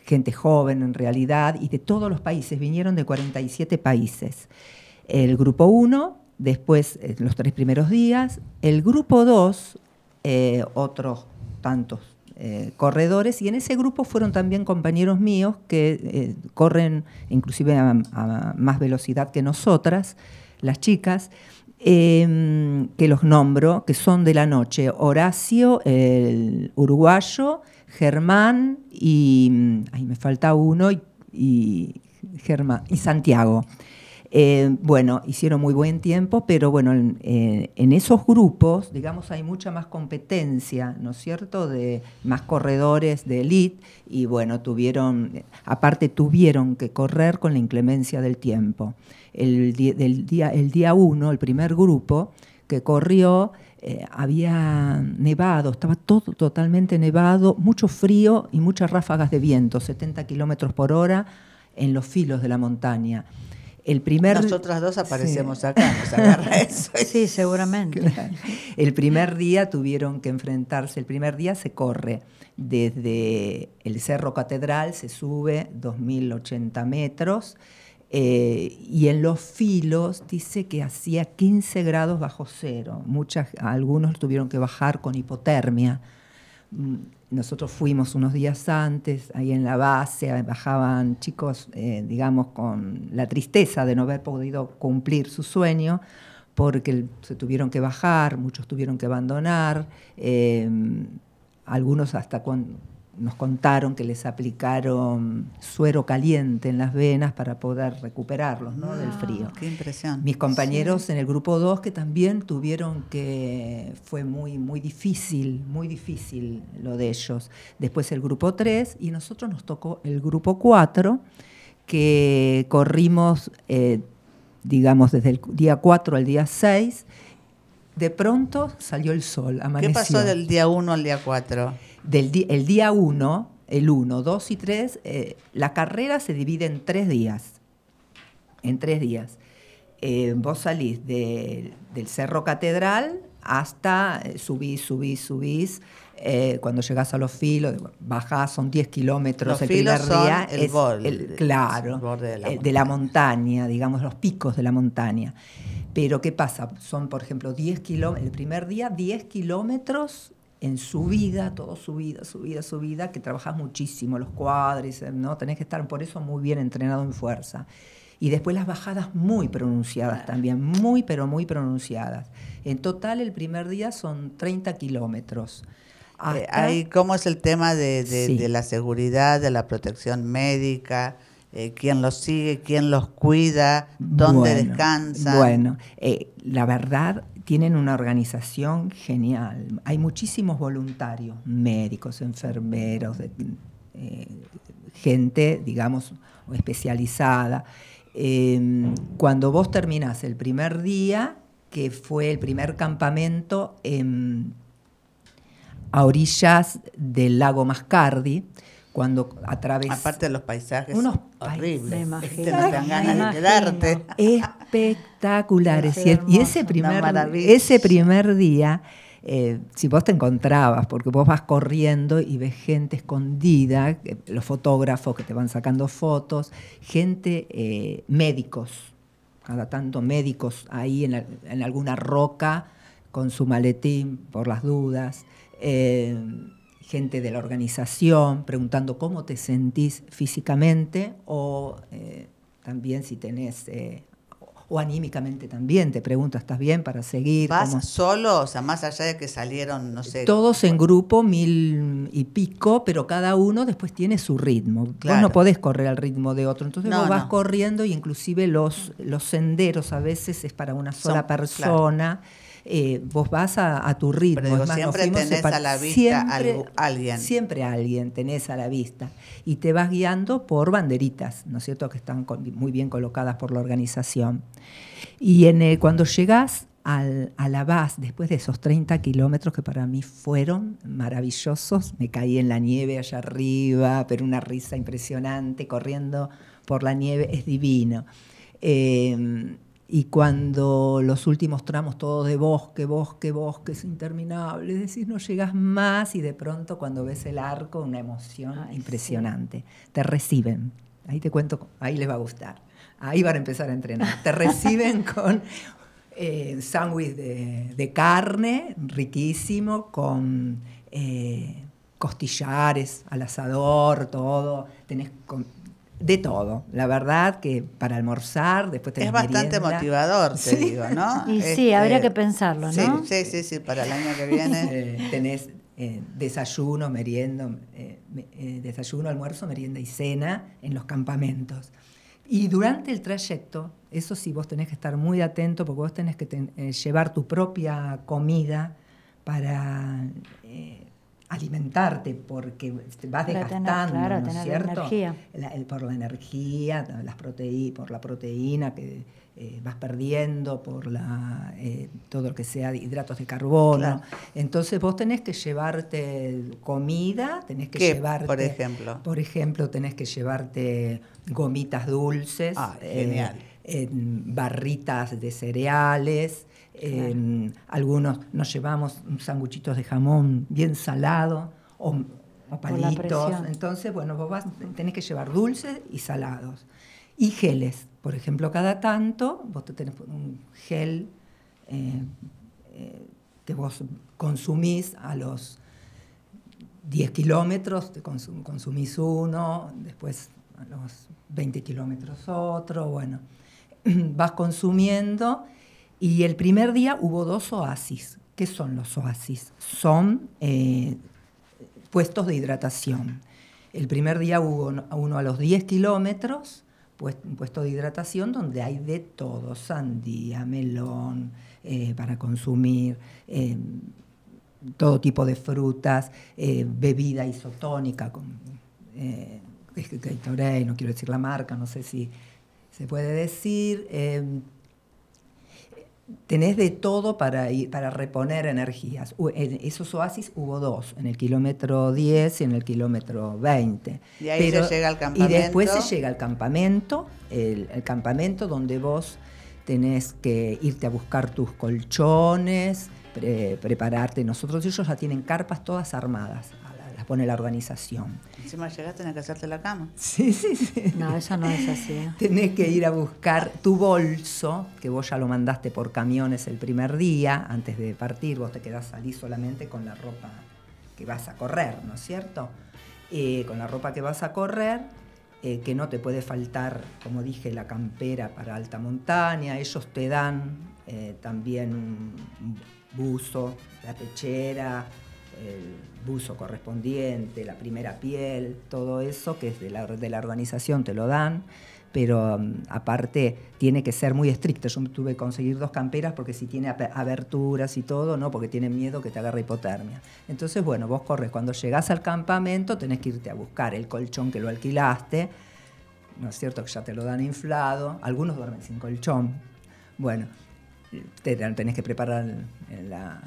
gente joven en realidad, y de todos los países, vinieron de 47 países. El grupo 1, después eh, los tres primeros días, el grupo 2, eh, otros tantos eh, corredores, y en ese grupo fueron también compañeros míos que eh, corren inclusive a, más velocidad que nosotras, las chicas, eh, que los nombro, que son de la noche, Horacio, el uruguayo, Germán y, mm, ay, me falta uno, y Germán, y Santiago. Eh, bueno, hicieron muy buen tiempo, pero bueno, en, eh, en esos grupos, digamos, hay mucha más competencia, ¿no es cierto?, de más corredores de elite y bueno, tuvieron, aparte tuvieron que correr con la inclemencia del tiempo. El, día, el día uno, el primer grupo que corrió, eh, había nevado, estaba todo totalmente nevado, mucho frío y muchas ráfagas de viento, 70 kilómetros por hora en los filos de la montaña. El primer, Nosotras dos aparecemos Sí. acá, nos agarra eso. Sí, seguramente. Claro. El primer día tuvieron que enfrentarse, el primer día se corre desde el Cerro Catedral, se sube 2.080 metros, eh, y en los filos dice que hacía 15 grados bajo cero. Muchas, algunos tuvieron que bajar con hipotermia. Nosotros fuimos unos días antes, ahí en la base, bajaban chicos, eh, digamos, con la tristeza de no haber podido cumplir su sueño, porque se tuvieron que bajar, muchos tuvieron que abandonar, eh, algunos hasta cuan- nos contaron que les aplicaron suero caliente en las venas para poder recuperarlos ¿no? del frío. Qué impresión. Mis compañeros en el grupo 2 que también tuvieron que, fue muy, muy difícil, muy difícil lo de ellos. Después el grupo 3 y nosotros nos tocó el grupo 4 que corrimos, eh, digamos, desde el día 4 al día 6. De pronto salió el sol, ¿Qué amaneció. pasó del día 1 al día 4? Del el día 1, el 1, 2 y 3, eh, la carrera se divide en tres días. En tres días. Eh, vos salís de- del Cerro Catedral hasta eh, subís, subís, subís. cuando llegás a los filos, bajás, son 10 kilómetros Los el filos primer son día. el es bol- el- el claro, borde de la de la montaña, digamos, los picos de la montaña. Pero ¿qué pasa? Son, por ejemplo, 10 kilómetros, el primer día 10 kilómetros en subida, todo subida, subida, subida, que trabajas muchísimo, los cuadris, ¿no? Tenés que estar por eso muy bien entrenado en fuerza. Y después las bajadas muy pronunciadas también, muy pero muy pronunciadas. En total el primer día son 30 kilómetros. Eh, ¿Cómo es el tema de, de- Sí. de la seguridad, de la protección médica? eh, quién los sigue, quién los cuida, dónde Bueno, descansan. Bueno, eh, la verdad, tienen una organización genial. Hay muchísimos voluntarios, médicos, enfermeros, eh, gente, digamos, especializada. Eh, cuando vos terminás el primer día, que fue el primer campamento en a orillas del lago Mascardi, cuando atravesás Aparte de los paisajes Unos horribles. Imagino. Este, no te dan ganas de quedarte. espectaculares. Y, ese, primer, ese primer día, eh, si vos te encontrabas, porque vos vas corriendo y ves gente escondida, eh, los fotógrafos que te van sacando fotos, gente, eh, médicos, cada tanto médicos ahí en, la- en alguna roca con su maletín por las dudas. eh, gente de la organización preguntando cómo te sentís físicamente o eh, también si tenés, eh, o anímicamente también, te pregunta, ¿estás bien para seguir? ¿Vas ¿Cómo- solo? O sea, más allá de que salieron, no sé. Todos en grupo, mil y pico, pero cada uno después tiene su ritmo. Vos Claro. no podés correr al ritmo de otro. Entonces No, vos vas no. corriendo y inclusive los, los senderos a veces es para una sola Son- persona. Eh, vos vas a, a tu ritmo. Pero digo, Es más, nos siempre tenés a la vista Siempre- algo- alguien. Siempre alguien tenés a la vista. Y te vas guiando por banderitas, ¿no es cierto? Que están con- muy bien colocadas por la organización. Y en cuando llegás al, a la base, después de esos 30 kilómetros que para mí fueron maravillosos, me caí en la nieve allá arriba, pero una risa impresionante, corriendo por la nieve, es divino. Eh, y cuando los últimos tramos, todo de bosque, bosque, bosque, es interminable, es decir, no llegas más y de pronto cuando ves el arco, una emoción Ay, sí. impresionante. Te reciben, ahí te cuento, ahí les va a gustar. Ahí van a empezar a entrenar. Te reciben con eh, sándwich de, de carne, riquísimo, con eh, costillares al asador, todo. Tenés con- de todo. La verdad que para almorzar, después tenés Es bastante merienda. motivador, te Sí. digo, ¿no? Y sí, Este, habría que pensarlo, sí, ¿no? Sí, sí, sí, para el año que viene. Eh, tenés eh, desayuno, merienda, eh, desayuno, almuerzo, merienda y cena en los campamentos. Y durante el trayecto, eso sí, vos tenés que estar muy atento porque vos tenés que ten- llevar tu propia comida para alimentarte, porque te vas Para tener, desgastando, claro, ¿no es cierto? energía. La- el- por la energía, las proteí- por la proteína que eh, vas perdiendo, por la, eh, todo lo que sea de hidratos de carbono. Claro. Entonces vos tenés que llevarte comida, tenés que ¿Qué, llevarte... por ejemplo? Por ejemplo, tenés que llevarte gomitas dulces, Ah, eh, genial. barritas de cereales, en algunos nos llevamos sanguchitos de jamón bien salado o, o palitos. Entonces, bueno, vos vas, tenés que llevar dulces y salados. Y geles, por ejemplo, cada tanto vos te tenés un gel eh, eh, que vos consumís a los 10 kilómetros, te consum- consumís uno, después a los 20 kilómetros otro, bueno, vas consumiendo y el primer día hubo dos oasis. ¿Qué son los oasis? Son eh, puestos de hidratación. El primer día hubo uno- a los 10 kilómetros, pues, un puesto de hidratación donde hay de todo, sandía, melón, eh, para consumir, eh, todo tipo de frutas, bebida isotónica, con, no quiero decir la marca, no sé si se puede decir. Tenés de todo para, ir- para reponer energías. En esos oasis hubo dos, en el kilómetro 10 y en el kilómetro 20. Y ahí se llega al campamento. Y después se llega al campamento, el, el campamento donde vos tenés que irte a buscar tus colchones, pre- prepararte. Nosotros ellos ya tienen carpas todas armadas, pone la organización. Encima llegaste, tenés que hacerte la cama. Sí, sí, sí. No, eso no es así. ¿eh? Tenés que ir a buscar tu bolso, que vos ya lo mandaste por camiones el primer día, antes de partir, vos te quedás salís solamente con la ropa que vas a correr, ¿no es cierto? Eh, con la ropa que vas a correr, eh, que no te puede faltar, como dije, la campera para alta montaña, ellos te dan eh, también un buzo, la pechera, el buzo correspondiente, la primera piel, todo eso que es de la, de la organización te lo dan, pero um, aparte tiene que ser muy estricto. Yo tuve que conseguir dos camperas porque si tiene aberturas y todo, no, porque tienen miedo que te agarre hipotermia. Entonces, bueno, vos corres, cuando llegás al campamento tenés que irte a buscar el colchón que lo alquilaste, ¿no es cierto? Que ya te lo dan inflado, algunos duermen sin colchón. Bueno, te tenés que preparar la-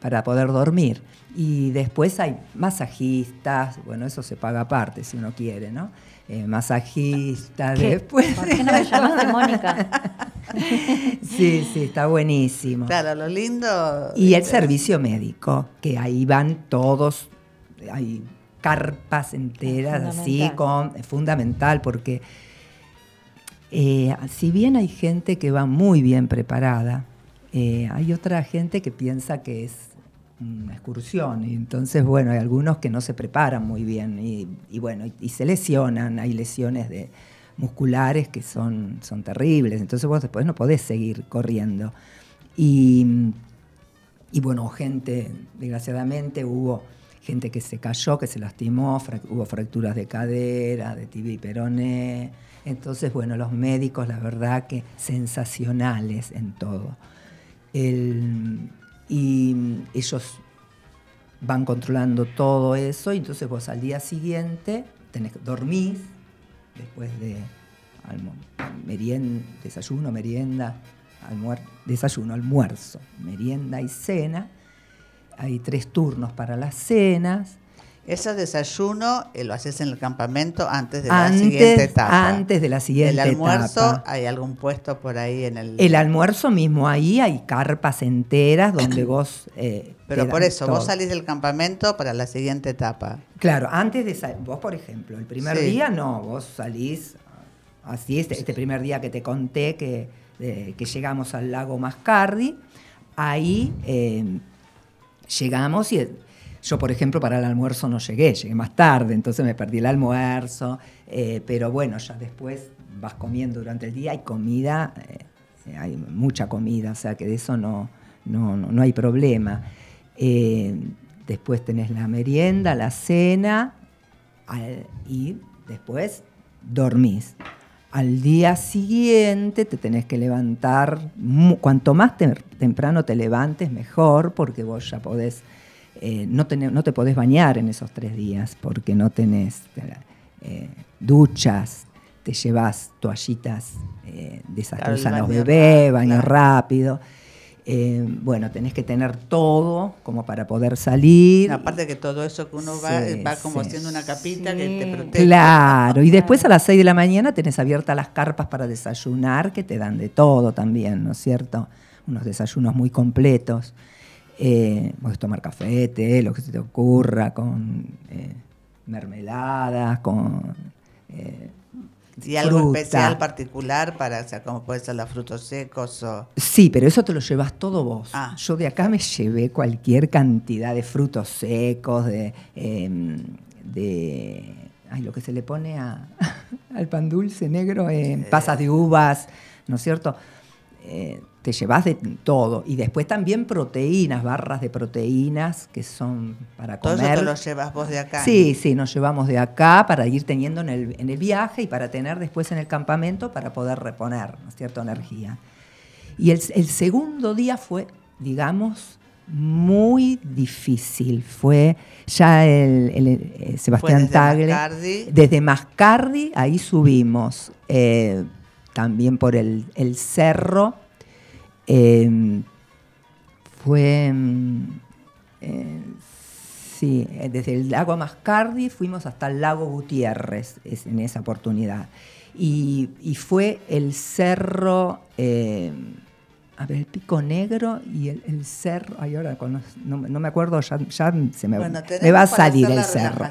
para poder dormir. Y después hay masajistas, bueno, eso se paga aparte si uno quiere, ¿no? Eh, masajistas, ¿Qué? después... ¿Por qué no me llamaste, Mónica? sí, sí, está buenísimo. Claro, lo lindo. Y el servicio médico, que ahí van todos, hay carpas enteras, así, con, es fundamental porque eh, si bien hay gente que va muy bien preparada, eh, hay otra gente que piensa que es una excursión, y entonces, bueno, hay algunos que no se preparan muy bien y, y bueno, y, y se lesionan, hay lesiones de musculares que son, son terribles, entonces vos después no podés seguir corriendo. Y, y bueno, gente, desgraciadamente hubo gente que se cayó, que se lastimó, frac- hubo fracturas de cadera, de tibia y peroné. Entonces, bueno, los médicos, la verdad que sensacionales en todo. Y ellos van controlando todo eso, y entonces vos al día siguiente tenés, dormís, después de almo- merien- desayuno, merienda, almuer- desayuno, almuerzo, merienda y cena. Hay tres turnos para las cenas. Ese desayuno eh, lo haces en el campamento antes de la siguiente etapa. antes de la siguiente El almuerzo, etapa. ¿hay algún puesto por ahí en el...? El almuerzo mismo ahí hay carpas enteras donde vos... eh, Pero por eso, vos salís del campamento para la siguiente etapa. Claro, antes de salir, vos por ejemplo, el primer Sí. día no, vos salís así, este, este primer día que te conté que, de- que llegamos al lago Mascardi, ahí eh, llegamos y eh, yo por ejemplo para el almuerzo no llegué, llegué más tarde, entonces me perdí el almuerzo, eh, pero bueno, ya después vas comiendo durante el día, hay comida, eh, hay mucha comida, o sea que de eso no, no, no, no hay problema. Eh, después tenés la merienda, la cena al- y después dormís. Al día siguiente te tenés que levantar, cuanto más te- temprano te levantes, mejor, porque vos ya podés, eh, no, tenés- no te podés bañar en esos tres días, porque no tenés eh, duchas, te llevas toallitas eh, de el usan los bebés, rápido, baño claro. rápido. Eh, bueno, tenés que tener todo como para poder salir. Aparte que todo eso que uno va, Sí, va como sí. haciendo una capita que te protege. Claro, y después a las 6 de la mañana tenés abiertas las carpas para desayunar, que te dan de todo también, ¿no es cierto? Unos desayunos muy completos. Eh, podés tomar café, té, lo que se te ocurra, con eh, mermeladas, con... eh, Y algo fruta. especial, particular, para, o sea, como puede ser los frutos secos o... Sí, pero eso te lo llevas todo vos. Ah. Yo de acá me llevé cualquier cantidad de frutos secos, de, eh, de ay, lo que se le pone a- al pan dulce negro, eh, pasas de uvas, ¿no es cierto? Te llevas de todo. Y después también proteínas, barras de proteínas que son para Todo comer. eso te lo llevas vos de acá. Sí, sí, nos llevamos de acá para ir teniendo en el, en el viaje y para tener después en el campamento para poder reponer, ¿no es cierto?, energía. Y el, el segundo día fue, digamos, muy difícil. Fue ya el, el- eh, Sebastián desde Tagle. Mascardi. Desde Mascardi, ahí subimos. eh, también por el, el cerro. Eh, fue. mm, eh, sí, eh, desde el lago Mascardi fuimos hasta el lago Gutiérrez es- en esa oportunidad. Y, y fue el cerro. eh, a ver, el pico negro y el, el cerro. Ay, ahora con los- no, me- no me acuerdo, ya, ya se me, Bueno, me tenemos va a salir el cerro.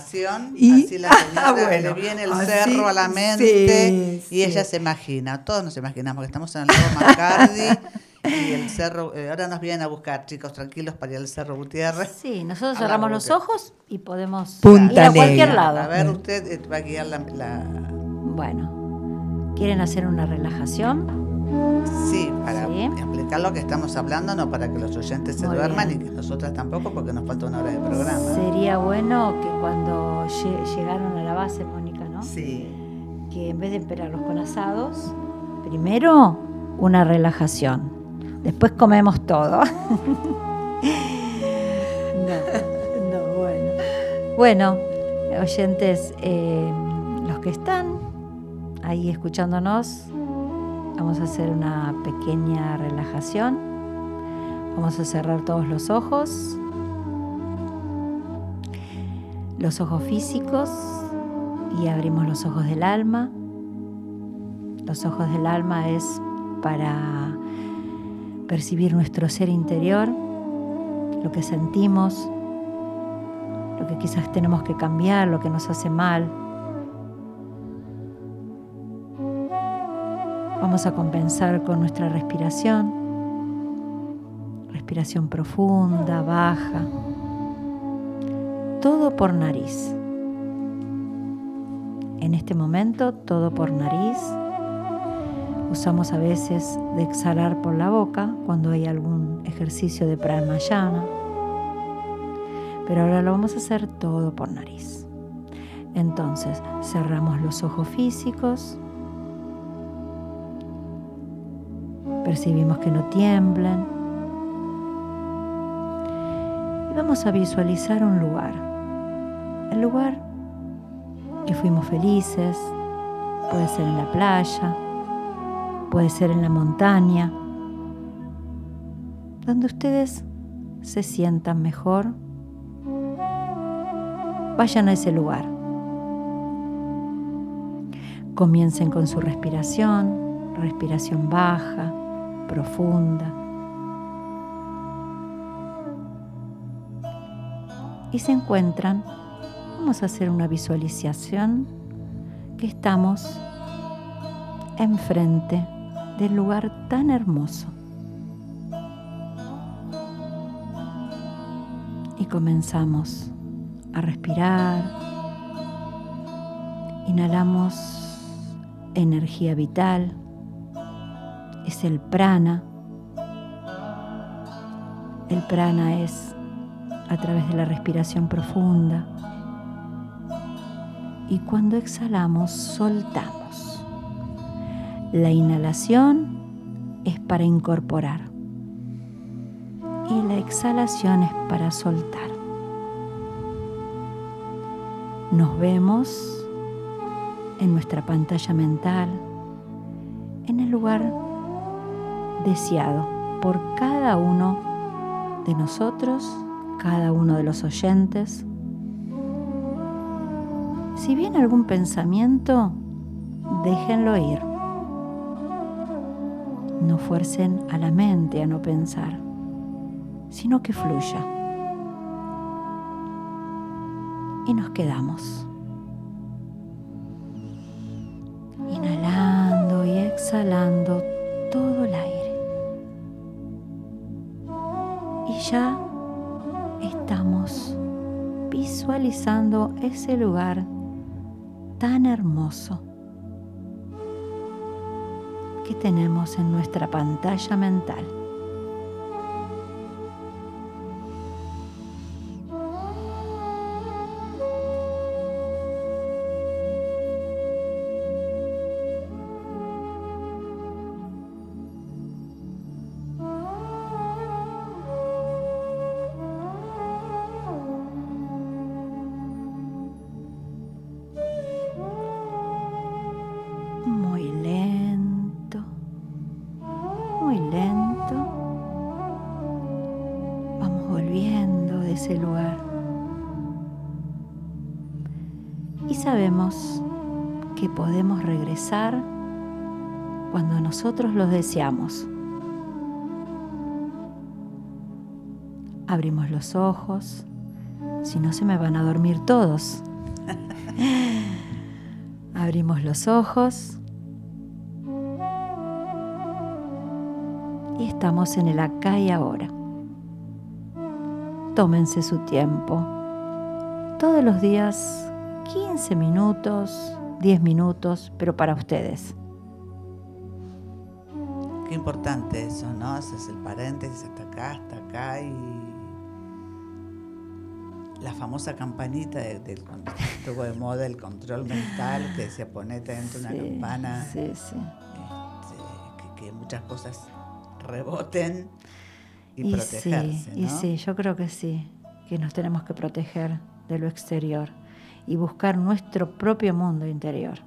Y- así la señora Ah, bueno, le viene el así, cerro a la mente sí, y ella sí. se imagina, todos nos imaginamos que estamos en el lago Macardi y el cerro, eh, ahora nos vienen a buscar chicos tranquilos para ir al cerro Gutiérrez. Sí, nosotros cerramos los ojos y podemos Punta ir a cualquier Negra. lado. A ver, usted eh, va a guiar la... la- Bueno, ¿quieren hacer una relajación? Sí, para Sí. explicar lo que estamos hablando, no para que los oyentes se Muy duerman bien. y que nosotras tampoco, porque nos falta una hora de programa. Sería bueno que cuando lle- llegaron a la base, Mónica, ¿no? Sí. Que en vez de esperarlos con asados, primero una relajación. Después comemos todo. no, no, bueno. Bueno, oyentes, eh, los que están ahí escuchándonos, vamos a hacer una pequeña relajación. Vamos a cerrar todos los ojos. Los ojos físicos y abrimos los ojos del alma. Los ojos del alma es para percibir nuestro ser interior, lo que sentimos, lo que quizás tenemos que cambiar, lo que nos hace mal. Vamos a compensar con nuestra respiración, respiración profunda, baja, todo por nariz. En este momento, todo por nariz. Usamos a veces de exhalar por la boca cuando hay algún ejercicio de pranayama. Pero ahora lo vamos a hacer todo por nariz. Entonces, cerramos los ojos físicos. Percibimos que no tiemblan. Y vamos a visualizar un lugar. El lugar que fuimos felices. Puede ser en la playa, puede ser en la montaña, donde ustedes se sientan mejor. Vayan a ese lugar. Comiencen con su respiración, respiración baja, profunda. Y se encuentran, vamos a hacer una visualización que estamos enfrente del lugar tan hermoso. Y comenzamos a respirar. Inhalamos energía vital. Es el prana. El prana es a través de la respiración profunda. Y cuando exhalamos, soltamos. La inhalación es para incorporar y la exhalación es para soltar. Nos vemos en nuestra pantalla mental, en el lugar deseado por cada uno de nosotros, cada uno de los oyentes. Si viene algún pensamiento, déjenlo ir. No fuercen a la mente a no pensar, sino que fluya. Y nos quedamos. Inhalando y exhalando todo el aire. Y ya estamos visualizando ese lugar tan hermoso que tenemos en nuestra pantalla mental. Nosotros lo deseamos. Abrimos los ojos, si no se me van a dormir todos. Abrimos los ojos y estamos en el acá y ahora. Tómense su tiempo. Todos los días 15 minutos, 10 minutos, pero para ustedes. Importante eso, ¿no? Haces el paréntesis hasta acá, hasta acá y la famosa campanita de- del cuando estuvo de moda el control mental que decía ponete dentro de una campana Sí, sí. este, que, que muchas cosas reboten y, Y protegerse, ¿no? y sí, yo creo que sí, que nos tenemos que proteger de lo exterior y buscar nuestro propio mundo interior.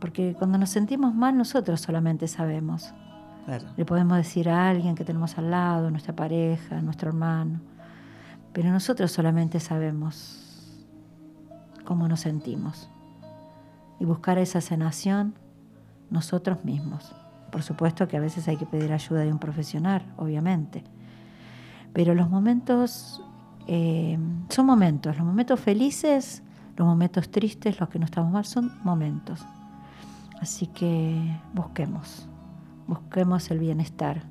Porque cuando nos sentimos mal, nosotros solamente sabemos. Claro. Le podemos decir a alguien que tenemos al lado, nuestra pareja, nuestro hermano, pero nosotros solamente sabemos cómo nos sentimos. Y buscar esa sanación nosotros mismos. Por supuesto que a veces hay que pedir ayuda de un profesional, obviamente. Pero los momentos eh, son momentos. Los momentos felices, los momentos tristes, los que no estamos mal, son momentos. Así que busquemos, busquemos el bienestar,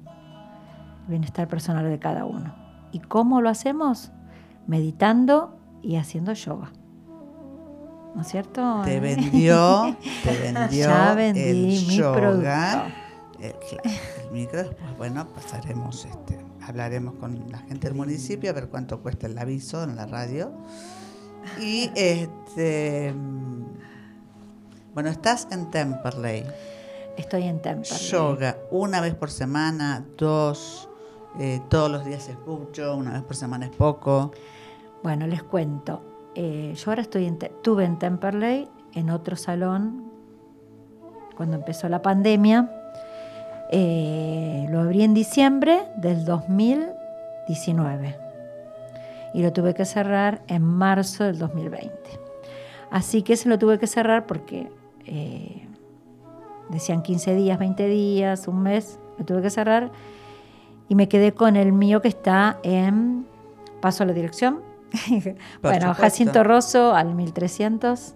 el bienestar personal de cada uno. ¿Y cómo lo hacemos? Meditando y haciendo yoga. ¿No es cierto? Te vendió, te vendió Ya vendí el mi yoga, producto. eh, el micro, después, bueno, pasaremos, este, hablaremos con la gente del municipio a ver cuánto cuesta el aviso en la radio. Y este mm, bueno, estás en Temperley. Estoy en Temperley. Yoga, una vez por semana, dos, eh, todos los días es mucho, una vez por semana es poco. Bueno, les cuento. Eh, yo ahora estoy en, Te- estuve en Temperley, en otro salón, cuando empezó la pandemia. Eh, lo abrí en diciembre del 2019 y lo tuve que cerrar en marzo del 2020. Así que se lo tuve que cerrar porque eh, decían 15 días, 20 días, un mes, lo tuve que cerrar y me quedé con el mío que está en, paso a la dirección, bueno, supuesto. Jacinto Rosso al 1300.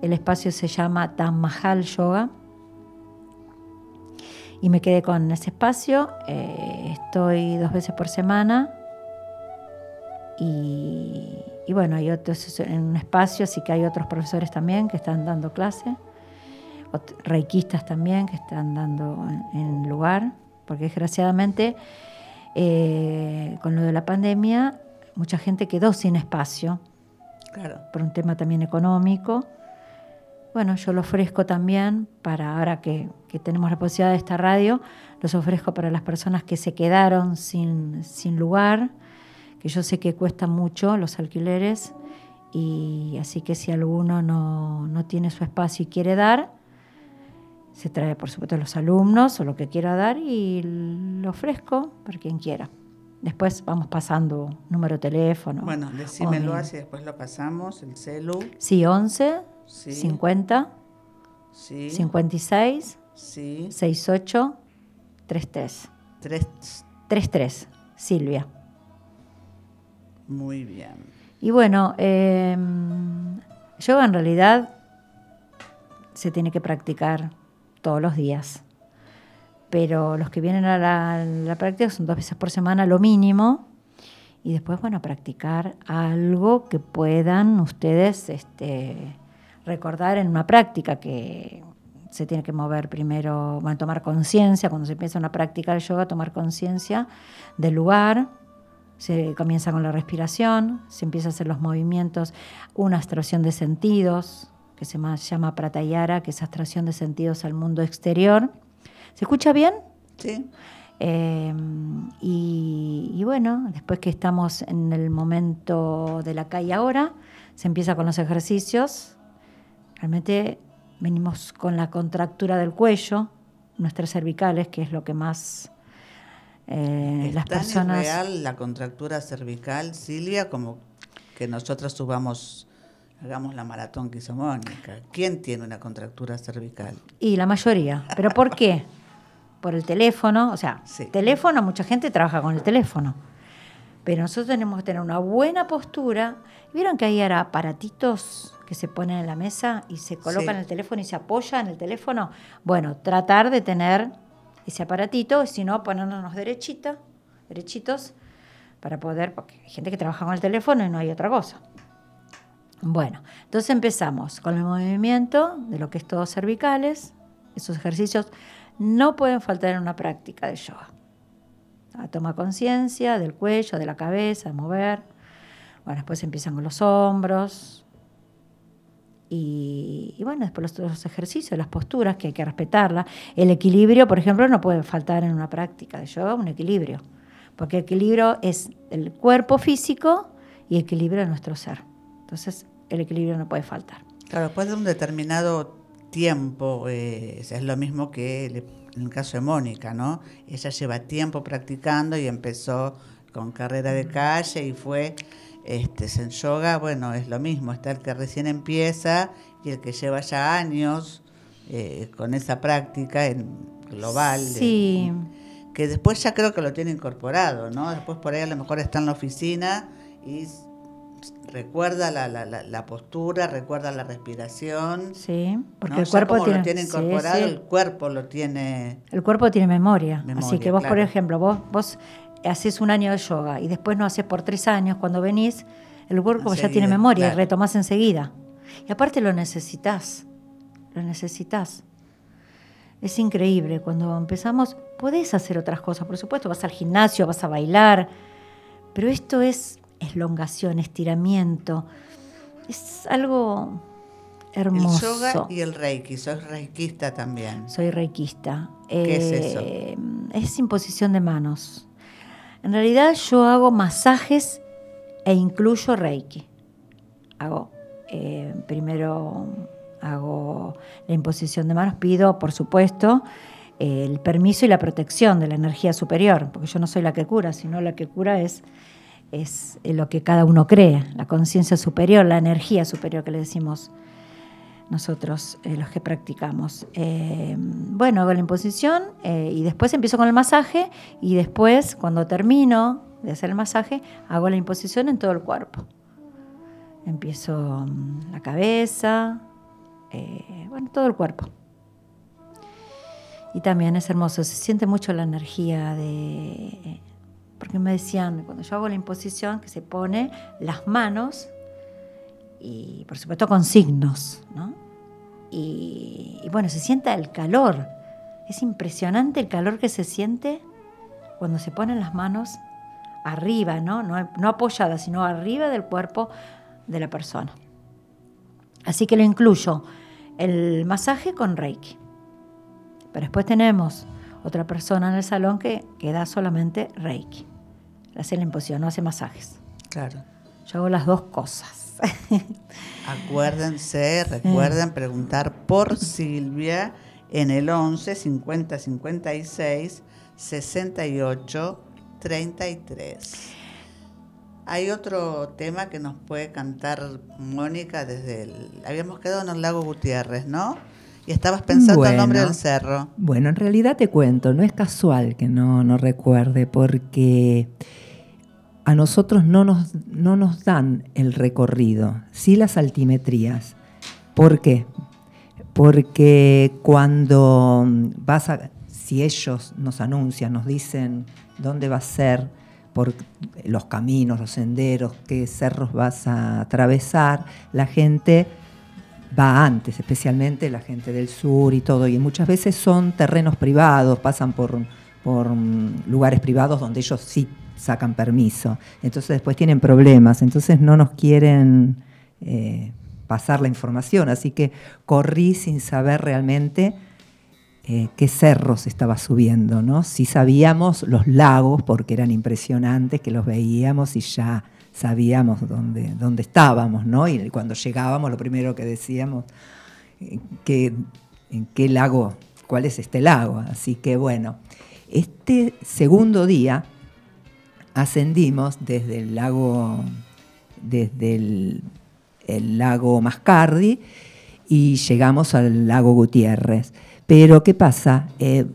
El espacio se llama Tamahal Yoga. Y me quedé con ese espacio. eh, estoy dos veces por semana. Y, y bueno, hay otros en un espacio, así que hay otros profesores también que están dando clase. Reikistas también que están dando en, en lugar. Porque desgraciadamente, eh, con lo de la pandemia, mucha gente quedó sin espacio Claro. por un tema también económico. Bueno, yo lo ofrezco también para ahora que, que tenemos la posibilidad de esta radio, los ofrezco para las personas que se quedaron sin, sin lugar, que yo sé que cuesta mucho los alquileres, y así que si alguno no, no tiene su espacio y quiere dar, se trae por supuesto los alumnos o lo que quiera dar y lo ofrezco para quien quiera. Después vamos pasando número de teléfono. Bueno, decímelo así, después lo pasamos, el celu. Sí, 11 Sí. 50 Sí. 56 Sí. 68 33. Tres. 33, Silvia. Muy bien. Y bueno, eh, yoga en realidad se tiene que practicar todos los días. Pero los que vienen a la, práctica son dos veces por semana, lo mínimo. Y después, bueno, practicar algo que puedan ustedes este, recordar en una práctica que se tiene que mover primero, a tomar conciencia, cuando se empieza una práctica de yoga, tomar conciencia del lugar, se comienza con la respiración, se empieza a hacer los movimientos, una abstracción de sentidos, que se ma- llama pratayara, que es abstracción de sentidos al mundo exterior. ¿Se escucha bien? Sí. Eh, y, y bueno, después que estamos en el momento de la calle ahora, se empieza con los ejercicios. Realmente venimos con la contractura del cuello, nuestras cervicales, que es lo que más eh, ¿Es las tan personas... irreal la contractura cervical, Silvia, como que nosotros subamos, hagamos la maratón que hizo Mónica? ¿Quién tiene una contractura cervical? Y la mayoría. ¿Pero por qué? Por el teléfono. O sea, Sí. teléfono, mucha gente trabaja con el teléfono. Pero nosotros tenemos que tener una buena postura. ¿Vieron que hay ahora aparatitos que se ponen en la mesa y se colocan Sí. en el teléfono y se apoya en el teléfono? Bueno, tratar de tener ese aparatito, si no, ponernos derechita, derechitos, para poder, porque hay gente que trabaja con el teléfono y no hay otra cosa. Bueno, entonces empezamos con el movimiento de lo que es todo cervicales, esos ejercicios. no pueden faltar en una práctica de yoga. Ah, Toma conciencia del cuello, de la cabeza, mover. Bueno, después empiezan con los hombros. Y, bueno, después los, los ejercicios, las posturas, que hay que respetarla. El equilibrio, por ejemplo, no puede faltar en una práctica de yoga, un equilibrio. Porque equilibrio es el cuerpo físico y equilibrio de nuestro ser. Entonces, el equilibrio no puede faltar. Claro, después de un determinado tiempo, eh, es lo mismo que en el caso de Mónica, ¿no? Ella lleva tiempo practicando y empezó con carrera de calle y fue este, en yoga, bueno, es lo mismo, está el que recién empieza y el que lleva ya años eh, con esa práctica en global. Sí. que después ya creo que lo tiene incorporado, ¿no? Después por ahí a lo mejor está en la oficina y recuerda la, la, postura, recuerda la respiración. Sí, porque ¿no? el cuerpo como tiene, lo tiene sí, incorporado, sí. el cuerpo lo tiene... El cuerpo tiene memoria. Así que vos, por ejemplo, vos, vos haces un año de yoga y después no haces por tres años, cuando venís, el cuerpo ya tiene memoria y retomás enseguida. Y aparte lo necesitas, lo necesitas. Es increíble, cuando empezamos, podés hacer otras cosas, por supuesto, vas al gimnasio, vas a bailar, pero esto es elongación, estiramiento, es algo hermoso. El yoga y el reiki, sos reikista también. Soy reikista. ¿Qué es eso? Eh, Es imposición de manos. En realidad yo hago masajes e incluyo reiki. Hago, eh, primero hago la imposición de manos, pido, por supuesto, el permiso y la protección de la energía superior, porque yo no soy la que cura, sino la que cura es, es lo que cada uno cree, la conciencia superior, la energía superior que le decimos nosotros eh, los que practicamos. Eh, bueno, hago la imposición eh, y después empiezo con el masaje y después, cuando termino de hacer el masaje, hago la imposición en todo el cuerpo. Empiezo mm, la cabeza, bueno, todo el cuerpo. Y también es hermoso, se siente mucho la energía de... Porque me decían, cuando yo hago la imposición, que se pone las manos y por supuesto con signos, ¿no? Y, bueno, se sienta el calor. Es impresionante el calor que se siente cuando se ponen las manos arriba, ¿no? No, no apoyadas, sino arriba del cuerpo de la persona. Así que lo incluyo, el masaje con Reiki. Pero después tenemos otra persona en el salón que, que da solamente Reiki. Hace la imposición, no hace masajes. Claro. Yo hago las dos cosas. Acuérdense, recuerden preguntar por Silvia en el 11 50 56 68 33. Hay otro tema que nos puede cantar Mónica desde el... Habíamos quedado en el lago Gutiérrez, ¿no? Y estabas pensando el nombre Bueno. del cerro. Bueno, en realidad te cuento, no es casual que no, no recuerde, porque a nosotros no nos, no nos dan el recorrido, sí las altimetrías. ¿Por qué? Porque cuando vas a, si ellos nos anuncian, nos dicen dónde va a ser, por los caminos, los senderos, qué cerros vas a atravesar, la gente va antes, especialmente la gente del sur y todo, y muchas veces son terrenos privados, pasan por, por mm, lugares privados donde ellos sí sacan permiso, entonces después tienen problemas, entonces no nos quieren eh, pasar la información, así que corrí sin saber realmente eh, qué cerros estaba subiendo, ¿no? Sí sabíamos los lagos porque eran impresionantes, que los veíamos y ya sabíamos dónde, dónde estábamos, ¿no? Y cuando llegábamos lo primero que decíamos, que, en qué lago, cuál es este lago. Así que bueno, este segundo día ascendimos desde el lago, desde el, lago Mascardi y llegamos al lago Gutiérrez. Pero ¿qué pasa? Eh,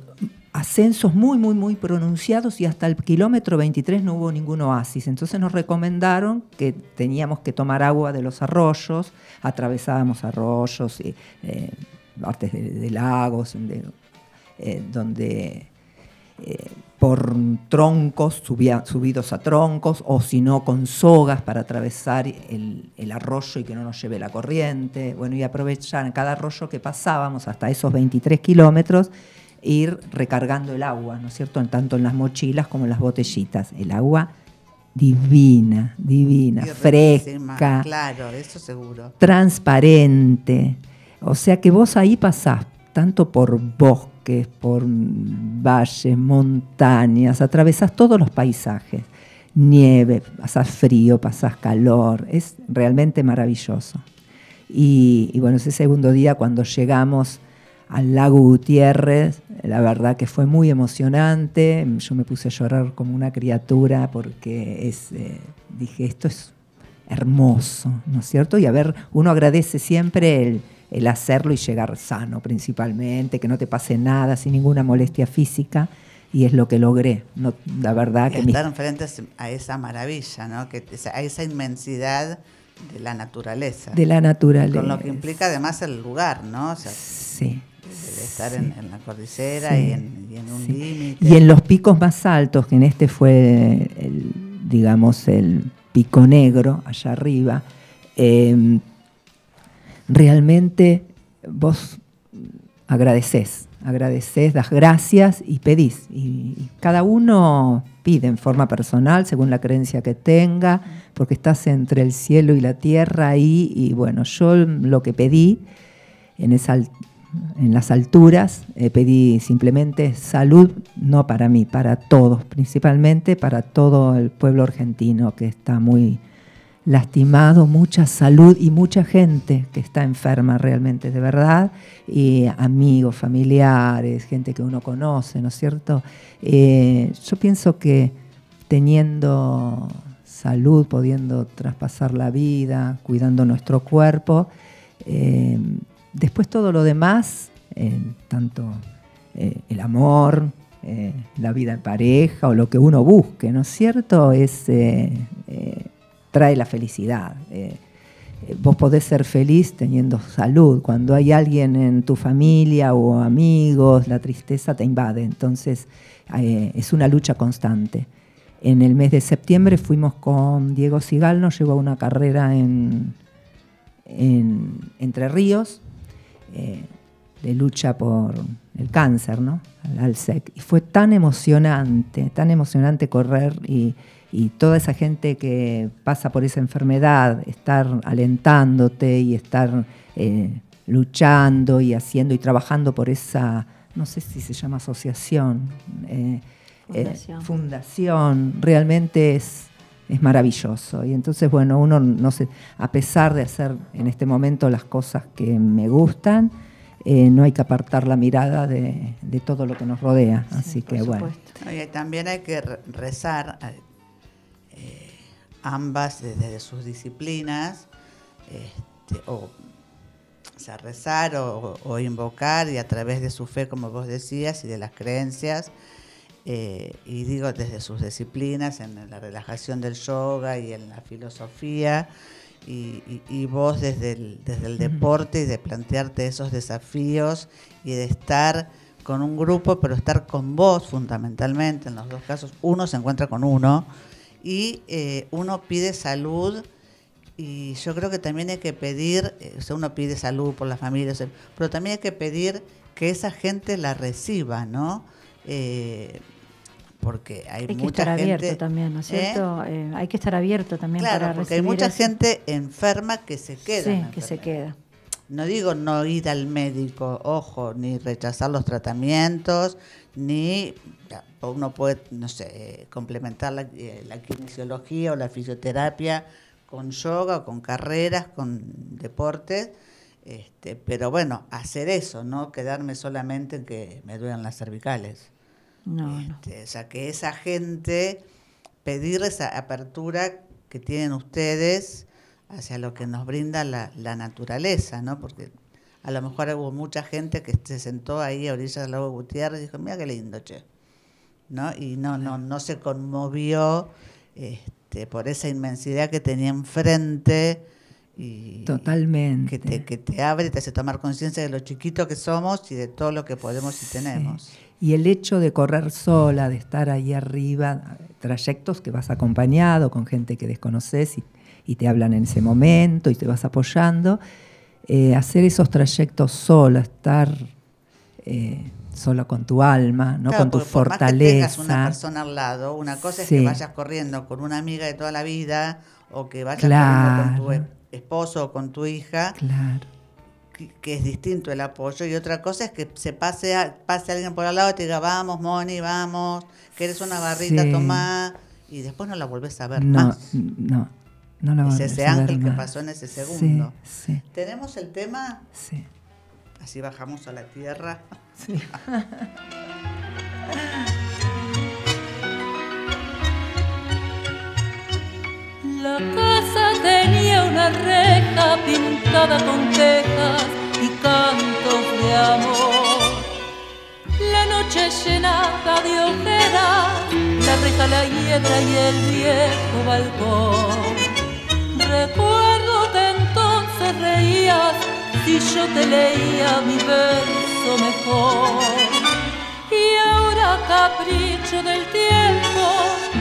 ascensos muy, muy, muy pronunciados y hasta el kilómetro 23 no hubo ningún oasis. Entonces nos recomendaron que teníamos que tomar agua de los arroyos, atravesábamos arroyos, y, eh, partes de, lagos, eh, donde por troncos, subía- subidos a troncos, o si no con sogas para atravesar el, el arroyo y que no nos lleve la corriente. Bueno, y aprovechar cada arroyo que pasábamos hasta esos 23 kilómetros, ir recargando el agua, ¿no es cierto? Tanto en las mochilas como en las botellitas. El agua divina, divina, fresca, Claro, eso seguro. transparente. O sea que vos ahí pasás tanto por por valles, montañas, atravesás todos los paisajes. Nieve, pasás frío, pasás calor. Es realmente maravilloso. Y, bueno, ese segundo día cuando llegamos al lago Gutiérrez, la verdad que fue muy emocionante. Yo me puse a llorar como una criatura porque eh, dije, esto es hermoso, ¿no es cierto? Y a ver, uno agradece siempre el, el hacerlo y llegar sano principalmente, que no te pase nada, sin ninguna molestia física. Y es lo que logré. No, la verdad Y que mis- estar enfrente a esa maravilla, ¿no? Que, a esa inmensidad de la naturaleza. de la naturaleza. Con lo que implica además el lugar, ¿no? O sea, Sí. de estar sí. en, en la cordillera Sí, y, en, y en un sí. límite. Y en los picos más altos, que en este fue, el, digamos, el pico negro, allá arriba, eh, realmente vos agradeces, agradeces, das gracias y pedís. Y, cada uno pide en forma personal, según la creencia que tenga, porque estás entre el cielo y la tierra. Y bueno, yo lo que pedí en, esa, en las alturas, eh, pedí simplemente salud, no para mí, para todos, principalmente para todo el pueblo argentino que está muy lastimado, mucha salud y mucha gente que está enferma realmente, de verdad, y amigos, familiares, gente que uno conoce, ¿no es cierto? Eh, yo pienso que teniendo salud, pudiendo traspasar la vida, cuidando nuestro cuerpo, eh, después todo lo demás, eh, tanto el amor, la vida en pareja o lo que uno busque, ¿no es cierto? Es, trae la felicidad. Eh, eh, vos podés ser feliz teniendo salud. Cuando hay alguien en tu familia o amigos, la tristeza te invade. Entonces eh, es una lucha constante. En el mes de septiembre fuimos con Diego Sigal, nos llevó a una carrera en, en Entre Ríos, de lucha por el cáncer, ¿no? Al ALSEC. Y fue tan emocionante, tan emocionante correr y, y toda esa gente que pasa por esa enfermedad, estar alentándote y estar eh, luchando y haciendo y trabajando por esa, no sé si se llama asociación, eh, eh, Fundación. realmente es, es maravilloso. Y entonces, bueno, uno no sé, a pesar de hacer en este momento las cosas que me gustan, eh, no hay que apartar la mirada de, de todo lo que nos rodea. Así que bueno. Oye, también hay que re- rezar ambas desde sus disciplinas, este, o, o sea, rezar o, o invocar y a través de su fe, como vos decías, y de las creencias, eh, y digo desde sus disciplinas, en la relajación del yoga y en la filosofía, y, y- y vos desde el, desde el deporte y de plantearte esos desafíos y de estar con un grupo, pero estar con vos fundamentalmente, en los dos casos, uno se encuentra con uno y eh, uno pide salud y yo creo que también hay que pedir, eh, o sea, uno pide salud por la familia, o sea, pero también hay que pedir que esa gente la reciba, ¿no? Eh, porque hay, Hay que mucha estar gente, abierto también, ¿no es ¿eh? cierto? Eh, hay que estar abierto también Claro, para porque hay mucha eso. gente enferma que se queda. Sí, que se queda. No digo no ir al médico, ojo, ni rechazar los tratamientos, ni uno puede, no sé, complementar la, eh, la kinesiología o la fisioterapia con yoga o con carreras, con deportes, este, pero bueno, hacer eso, no quedarme solamente en que me duelen las cervicales. No, no. Este, O sea, que esa gente, pedir esa apertura que tienen ustedes hacia lo que nos brinda la, la naturaleza, ¿no? Porque a lo mejor hubo mucha gente que se sentó ahí a orillas del lago Gutiérrez y dijo, mira qué lindo, che. ¿No? Y no, no, no se conmovió este, por esa inmensidad que tenía enfrente y Totalmente. que te, que te abre, te hace tomar conciencia de lo chiquito que somos y de todo lo que podemos y tenemos. Y el hecho de correr sola, de estar ahí arriba, trayectos que vas acompañado con gente que desconoces y, y te hablan en ese momento y te vas apoyando, eh, hacer esos trayectos sola, estar eh, solo con tu alma, no Claro, con tu porque por más que tengas una fortaleza. persona al lado, una cosa es Sí. que vayas corriendo con una amiga de toda la vida o que vayas Claro. corriendo con tu esposo o con tu hija, Claro. que, que es distinto el apoyo. Y otra cosa es que se pase, a- pase alguien por al lado y te diga, vamos, Moni, vamos, quieres una barrita, Sí. tomá, y después no la volvés a ver No, más. no, no lo Es ese ángel que pasó en ese segundo. Sí, sí, Tenemos el tema, sí. así bajamos a la tierra. sí. La casa tenía una reja pintada con tejas y cantos de amor. La noche llenada de ojeras, la reja, la hiedra y el viejo balcón. Recuerdo que entonces reías si yo te leía mi verso mejor. Y ahora capricho del tiempo,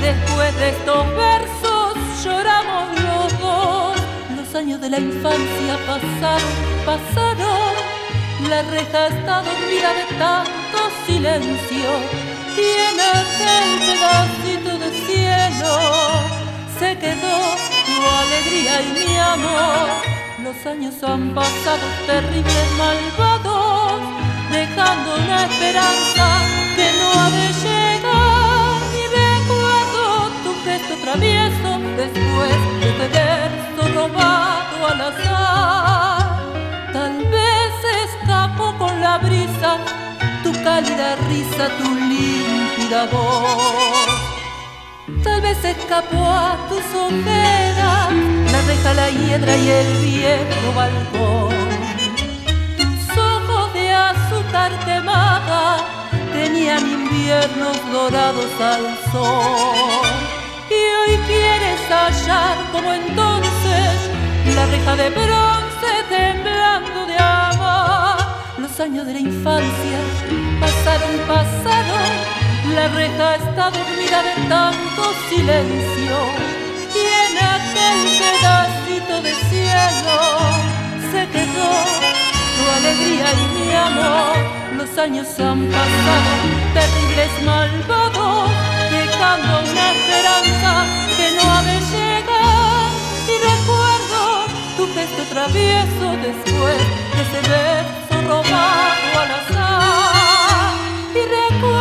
después de estos versos lloramos los dos. Los años de la infancia pasaron, pasaron. La reja está dormida de tanto silencio y en aquel pedacito de cielo se quedó alegría y mi amor. Los años han pasado terribles, malvados, dejando una esperanza que no ha de llegar. Y recuerdo tu gesto travieso después de este verso robado al azar. Tal vez escapó con la brisa tu cálida risa, tu límpida voz. Tal vez escapó a tus ojeras la reja, la hiedra y el viejo balcón. Tus ojos de azúcar quemada tenían inviernos dorados al sol. Y hoy quieres hallar como entonces la reja de bronce temblando de amor. Los años de la infancia pasaron, pasaron. La reja está dormida de tanto silencio. Y en aquel pedacito de cielo se quedó tu alegría y mi amor. Los años han pasado, terribles malvados, dejando una esperanza que no ha de llegar. Y recuerdo tu gesto travieso después de ese verso robado al azar. Y recuerdo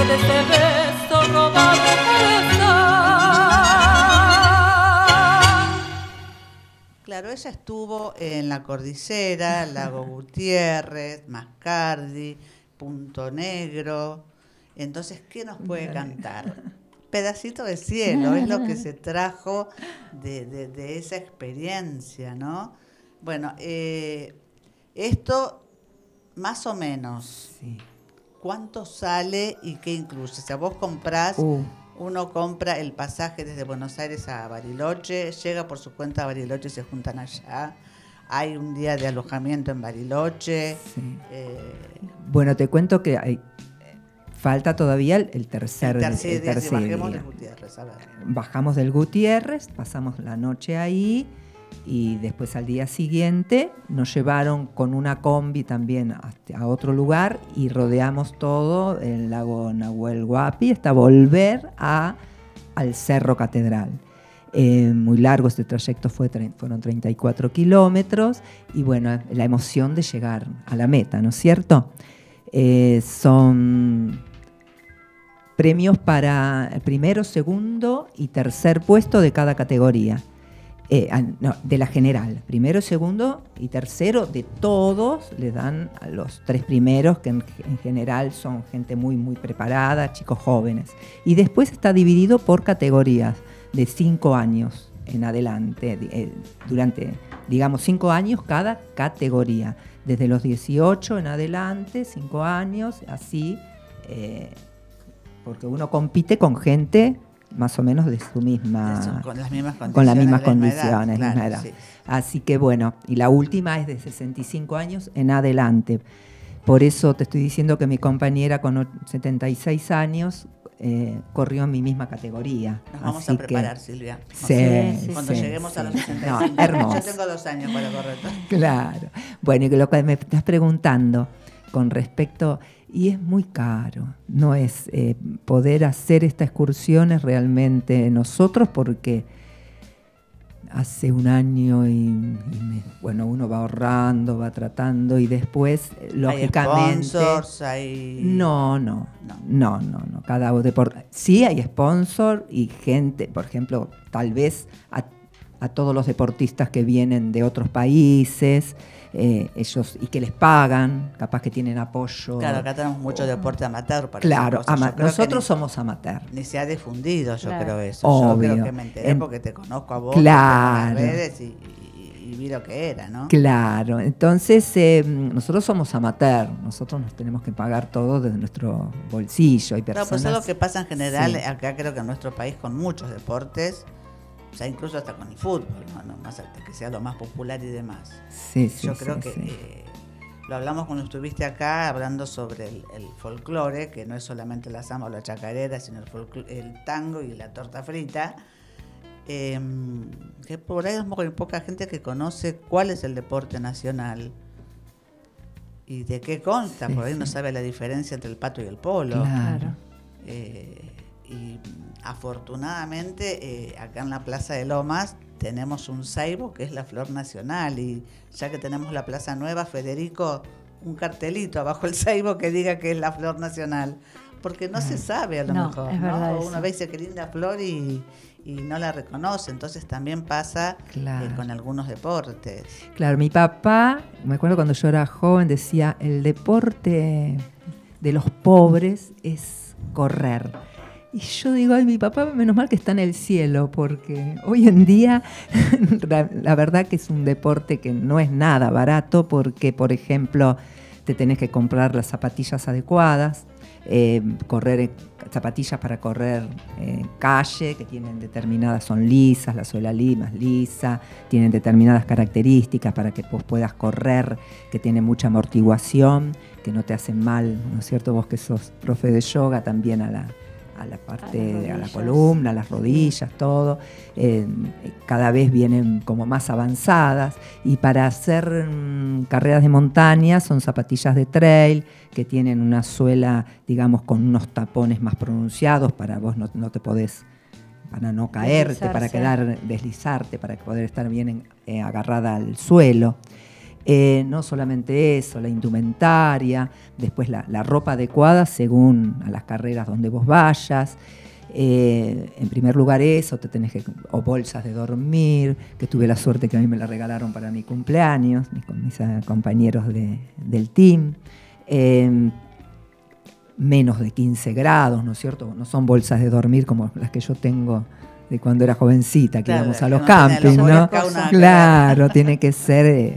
después de ese beso robado al azar. Claro, ella estuvo en la Cordillera, Lago Gutiérrez, Mascardi, Punto Negro. Entonces, ¿qué nos puede cantar? Pedacito de cielo, es lo que se trajo de, de- de esa experiencia, ¿no? Bueno, eh, esto más o menos, sí. ¿Cuánto sale y qué incluye? O sea, vos comprás, Uh. uno compra el pasaje desde Buenos Aires a Bariloche, llega por su cuenta a Bariloche y se juntan allá. Hay un día de alojamiento en Bariloche. Sí. eh, Bueno, te cuento que hay, falta todavía el, el tercer, el tercer el día, si tercer bajemos día. de Gutiérrez, a ver. Bajamos del Gutiérrez, pasamos la noche ahí y después al día siguiente nos llevaron con una combi también a otro lugar y rodeamos todo el lago Nahuel Huapi hasta volver a, al Cerro Catedral. Eh, muy largo este trayecto, fue, fueron 34 kilómetros y bueno, la emoción de llegar a la meta, ¿no es cierto? Eh, son premios para primero, segundo y tercer puesto de cada categoría. Eh, de la general. Primero, segundo y tercero de todos le dan a los tres primeros, que en, en general son gente muy, muy preparada, chicos jóvenes. Y después está dividido por categorías de cinco años en adelante, eh, durante, digamos, cinco años cada categoría. Desde los 18 en adelante, cinco años, así. eh, porque uno compite con gente más o menos de su misma con las mismas condiciones. con las mismas misma edad, condiciones, claro, misma edad. sí. Así que bueno, y la última es de 65 años en adelante. Por eso te estoy diciendo que mi compañera con o- 76 años eh, corrió en mi misma categoría. Nos vamos Así a que- preparar, Silvia. Sí, sí, Cuando sí, lleguemos a los 65. No, hermoso. Yo tengo dos años para correr. Claro. Bueno, y lo que me estás preguntando con respecto, y es muy caro, no es eh, poder hacer estas excursiones realmente nosotros porque hace un año y, y me- bueno, uno va ahorrando, va tratando y después, lógicamente... Hay sponsors, hay... No, no, No. no, no, no. Cada deporte. Sí hay sponsor y gente, por ejemplo, tal vez a, a todos los deportistas que vienen de otros países, eh, ellos y que les pagan, capaz que tienen apoyo. Claro, acá tenemos mucho deporte amateur. Para Claro, ama- nosotros somos amateur. Ni se ha difundido, yo Claro. creo eso. Obvio. Yo creo que me enteré En- porque te conozco a vos Claro. en las redes y, y- y vi lo que era, ¿no? Claro, entonces eh, nosotros somos amateur, nosotros nos tenemos que pagar todo desde nuestro bolsillo. Hay No, personas, pues es lo que pasa en general, Sí. acá creo que en nuestro país con muchos deportes, o sea, incluso hasta con el fútbol, ¿no? Más que sea lo más popular y demás. Sí, sí, Yo sí, creo que sí. eh, lo hablamos cuando estuviste acá, hablando sobre el, el folclore, que no es solamente la samba o la chacarera, sino el, el tango y la torta frita. Eh, que por ahí es muy poca gente que conoce cuál es el deporte nacional y de qué consta, Sí, por ahí no sabe la diferencia entre el pato y el polo. Claro. Eh, y afortunadamente eh, acá en la Plaza de Lomas tenemos un saibo que es la flor nacional y ya que tenemos la Plaza Nueva, Federico, un cartelito abajo el saibo que diga que es la flor nacional, porque no se sabe a lo No, mejor, es ¿no? Uno ve y dice que linda flor y, y no la reconoce, entonces también pasa eh, con algunos deportes. Claro, mi papá, me acuerdo cuando yo era joven, decía, el deporte de los pobres es correr. Y yo digo, ay, mi papá, menos mal que está en el cielo, porque hoy en día la, verdad que es un deporte que no es nada barato, porque, por ejemplo, te tenés que comprar las zapatillas adecuadas, eh, correr zapatillas para correr en calle, que tienen determinadas, son lisas, la suela li- más lisa, tienen determinadas características para que vos puedas correr, que tiene mucha amortiguación, que no te hacen mal, ¿no es cierto? Vos que sos profe de yoga también a la, a la parte, a, la columna, a las rodillas, todo. Eh, cada vez vienen como más avanzadas y para hacer mm, carreras de montaña son zapatillas de trail que tienen una suela, digamos, con unos tapones más pronunciados para vos no, no te podés para no caerte, para quedar, deslizarte, para poder estar bien en- eh, agarrada al suelo. Eh, no solamente eso, la indumentaria, después la, la ropa adecuada según a las carreras donde vos vayas. Eh, en primer lugar eso, te tenés que, o bolsas de dormir, que tuve la suerte que a mí me la regalaron para mi cumpleaños, mis, eh, compañeros de- del team. Eh, menos de 15 grados, ¿no es cierto? No son bolsas de dormir como las que yo tengo de cuando era jovencita, que Claro, íbamos a los no campings, ¿no? una- Claro, tiene que ser,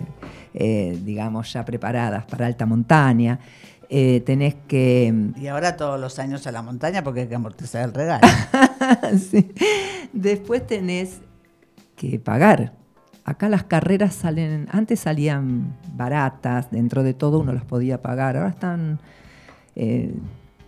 eh, digamos, ya preparadas para alta montaña. Eh, tenés que... Y ahora todos los años a la montaña porque hay que amortizar el regalo. Sí. Después tenés que pagar. Acá las carreras salen, antes salían baratas, dentro de todo uno las podía pagar, ahora están, eh,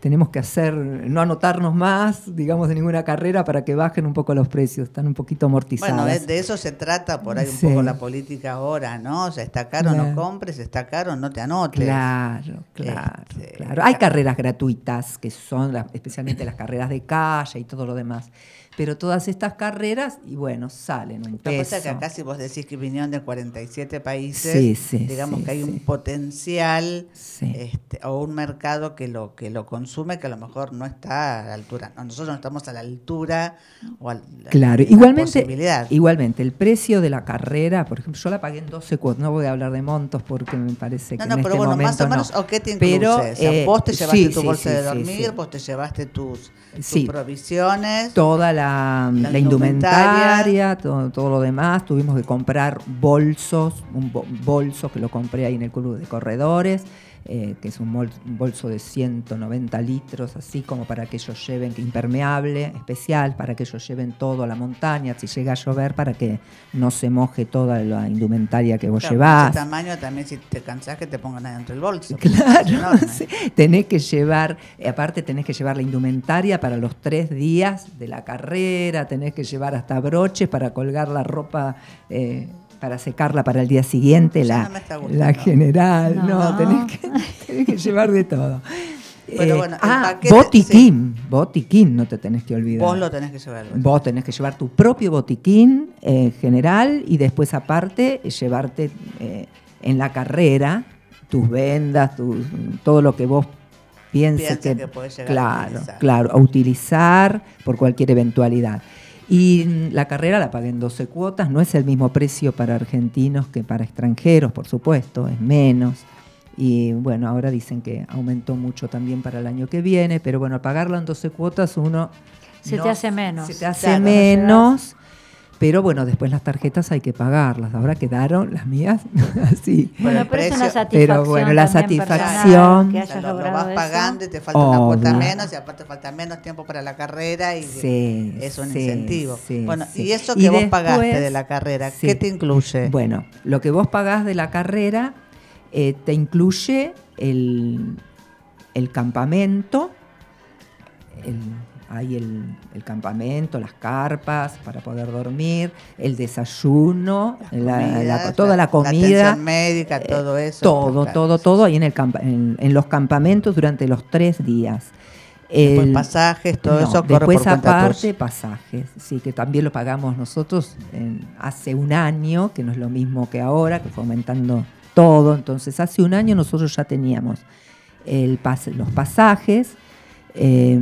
tenemos que hacer, no anotarnos más, digamos, de ninguna carrera para que bajen un poco los precios, están un poquito amortizadas. Bueno, de, eso se trata por ahí un Sí. poco la política ahora, ¿no? O sea, está caro, no compres, está caro, no te anotes. Claro, claro, Este, claro. Hay carreras gratuitas, que son las- especialmente las carreras de calle y todo lo demás. Pero todas estas carreras, y bueno, salen un Lo que pasa peso. es que acá si vos decís que vinieron de 47 países, Sí, sí, digamos sí, que hay un potencial este, o un mercado que lo que lo consume que a lo mejor no está a la altura. No, nosotros no estamos a la altura o a la, Claro, la igualmente, posibilidad. igualmente, el precio de la carrera, por ejemplo, yo la pagué en 12 cuotas, no voy a hablar de montos porque me parece No, que no, en pero este bueno, más o menos, no. ¿o qué te incluye? Pero, o sea, eh, vos te llevaste tu bolsa de dormir, vos te llevaste tus, tus Sí. provisiones. Toda la, La la indumentaria, todo, todo lo demás, tuvimos que comprar bolsos, un bo- bolso que lo compré ahí en el club de corredores, eh, que es un, bolso de 190 litros, así como para que ellos lleven, impermeable, especial, para que ellos lleven todo a la montaña, si llega a llover, para que no se moje toda la indumentaria que vos Claro, llevás. ese tamaño también si te cansás que te pongan adentro del bolso. Claro, sí. tenés que llevar, eh, aparte tenés que llevar la indumentaria para los tres días de la carrera, tenés que llevar hasta broches para colgar la ropa, eh, para secarla para el día siguiente, la, no la general, no, No. tenés, que, tenés que llevar de todo. Pero bueno, el ah, paquete, botiquín, botiquín, no te tenés que olvidar. Vos lo tenés que llevar. Vos tenés que llevar tu propio botiquín eh, general y después aparte eh, llevarte eh, en la carrera tus vendas, tus- todo lo que vos pienses Piense que, que podés llegar a claro, utilizar. claro, a utilizar por cualquier eventualidad. Y la carrera la pagué en 12 cuotas, no es el mismo precio para argentinos que para extranjeros, por supuesto, es menos. Y bueno, ahora dicen que aumentó mucho también para el año que viene, pero bueno, al pagarlo en 12 cuotas uno... Se te hace menos. Se te hace Claro, no menos, pero bueno, después las tarjetas hay que pagarlas. Ahora quedaron las mías así. Bueno, el pero es una satisfacción. Pero bueno, la satisfacción- que O hayas sea, lo, lo logrado vas eso. pagando y te falta una cuota Obvio. menos y aparte falta menos tiempo para la carrera y Sí, es un sí, incentivo. sí, bueno, sí. y eso Y que vos pagaste de la carrera, sí. ¿qué te incluye? Bueno, lo que vos pagás de la carrera eh, te incluye el, el campamento, el, hay el, el campamento, las carpas para poder dormir, el desayuno, la- la- toda la, la comida. atención médica, eh, todo eso. Todo, Claro. todo, todo ahí en, el campa- en, en los campamentos durante los tres días. Después El- pasajes, todo no, eso corre después por aparte pasajes, sí, que también lo pagamos nosotros en- hace un año, que no es lo mismo que ahora, que fue aumentando todo. Entonces, hace un año nosotros ya teníamos el pas- los pasajes, eh,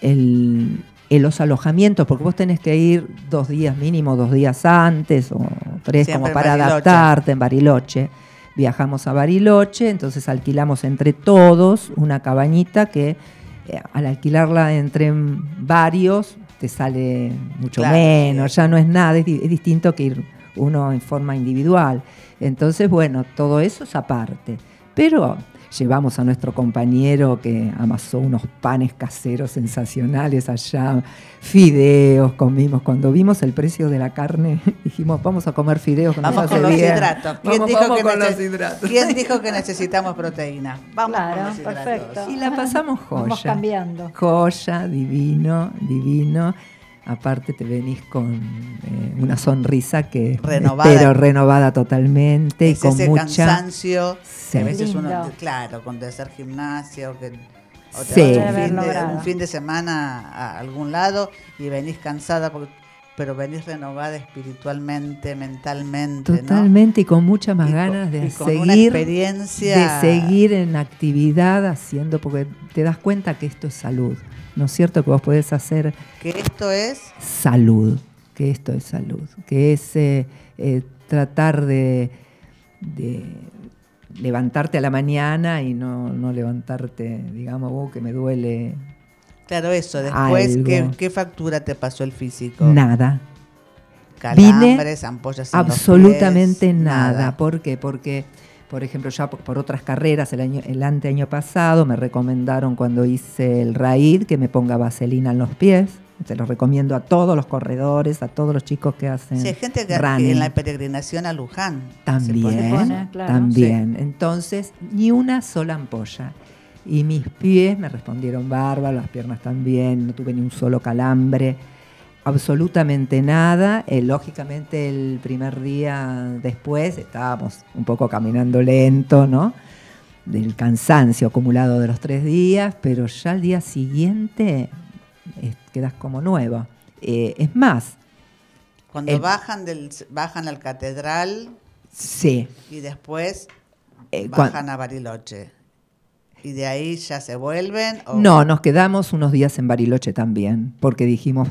el, los alojamientos, porque vos tenés que ir dos días mínimo, dos días antes o tres, Siempre como para adaptarte en Bariloche. Viajamos a Bariloche, entonces alquilamos entre todos una cabañita que eh, al alquilarla entre varios te sale mucho Claro, menos, sí. ya no es nada, es, es distinto que ir uno en forma individual. Entonces, bueno, todo eso es aparte. Pero llevamos a nuestro compañero que amasó unos panes caseros sensacionales allá, fideos comimos. Cuando vimos el precio de la carne, dijimos, vamos a comer fideos que nos Vamos hace con los bien". hidratos. ¿Quién, Vamos, dijo, vamos que con los hidratos. quién dijo que necesitamos proteína? Vamos Claro, con los hidratos. perfecto. Y la pasamos joya. Vamos cambiando. Joya, divino, divino. Aparte te venís con eh, una sonrisa que Renovada. pero renovada totalmente y Es con ese mucha cansancio Sí. que a veces uno, claro, con de hacer gimnasio, que, o te Sí. vas un fin, de, un fin de semana a algún lado y venís cansada, porque- pero venís renovada espiritualmente, mentalmente, ¿no? totalmente y con muchas más Y con- ganas de y con una seguir experiencia- de seguir en actividad haciendo porque te das cuenta que esto es salud. ¿No es cierto que vos podés hacer Que esto es salud, que esto es salud, que es eh, eh, tratar de, de levantarte a la mañana y no, no levantarte, digamos, "Oh, que me duele Claro, eso. Después, ¿qué, factura te pasó el físico? nada. Calambres, ampollas en los Absolutamente pies, nada. ¿Por qué? Porque, por ejemplo, ya por, por otras carreras, el año, el anteaño pasado me recomendaron cuando hice el RAID que me ponga vaselina en los pies. Se lo recomiendo a todos los corredores, a todos los chicos que hacen Sí, hay gente que, running. en la peregrinación a Luján se También, pone- pone, claro. también. Entonces, ni una sola ampolla. Y mis pies me respondieron bárbaro, las piernas también, no tuve ni un solo calambre, absolutamente nada. Eh, lógicamente el primer día después estábamos un poco caminando lento, ¿no? Del cansancio acumulado de los tres días, pero ya al día siguiente eh, quedas como nueva. Eh, es más, Cuando bajan del bajan al catedral sí, y después Eh, bajan a Bariloche. Y de ahí ya se vuelven. o- No, nos quedamos unos días en Bariloche también, porque dijimos,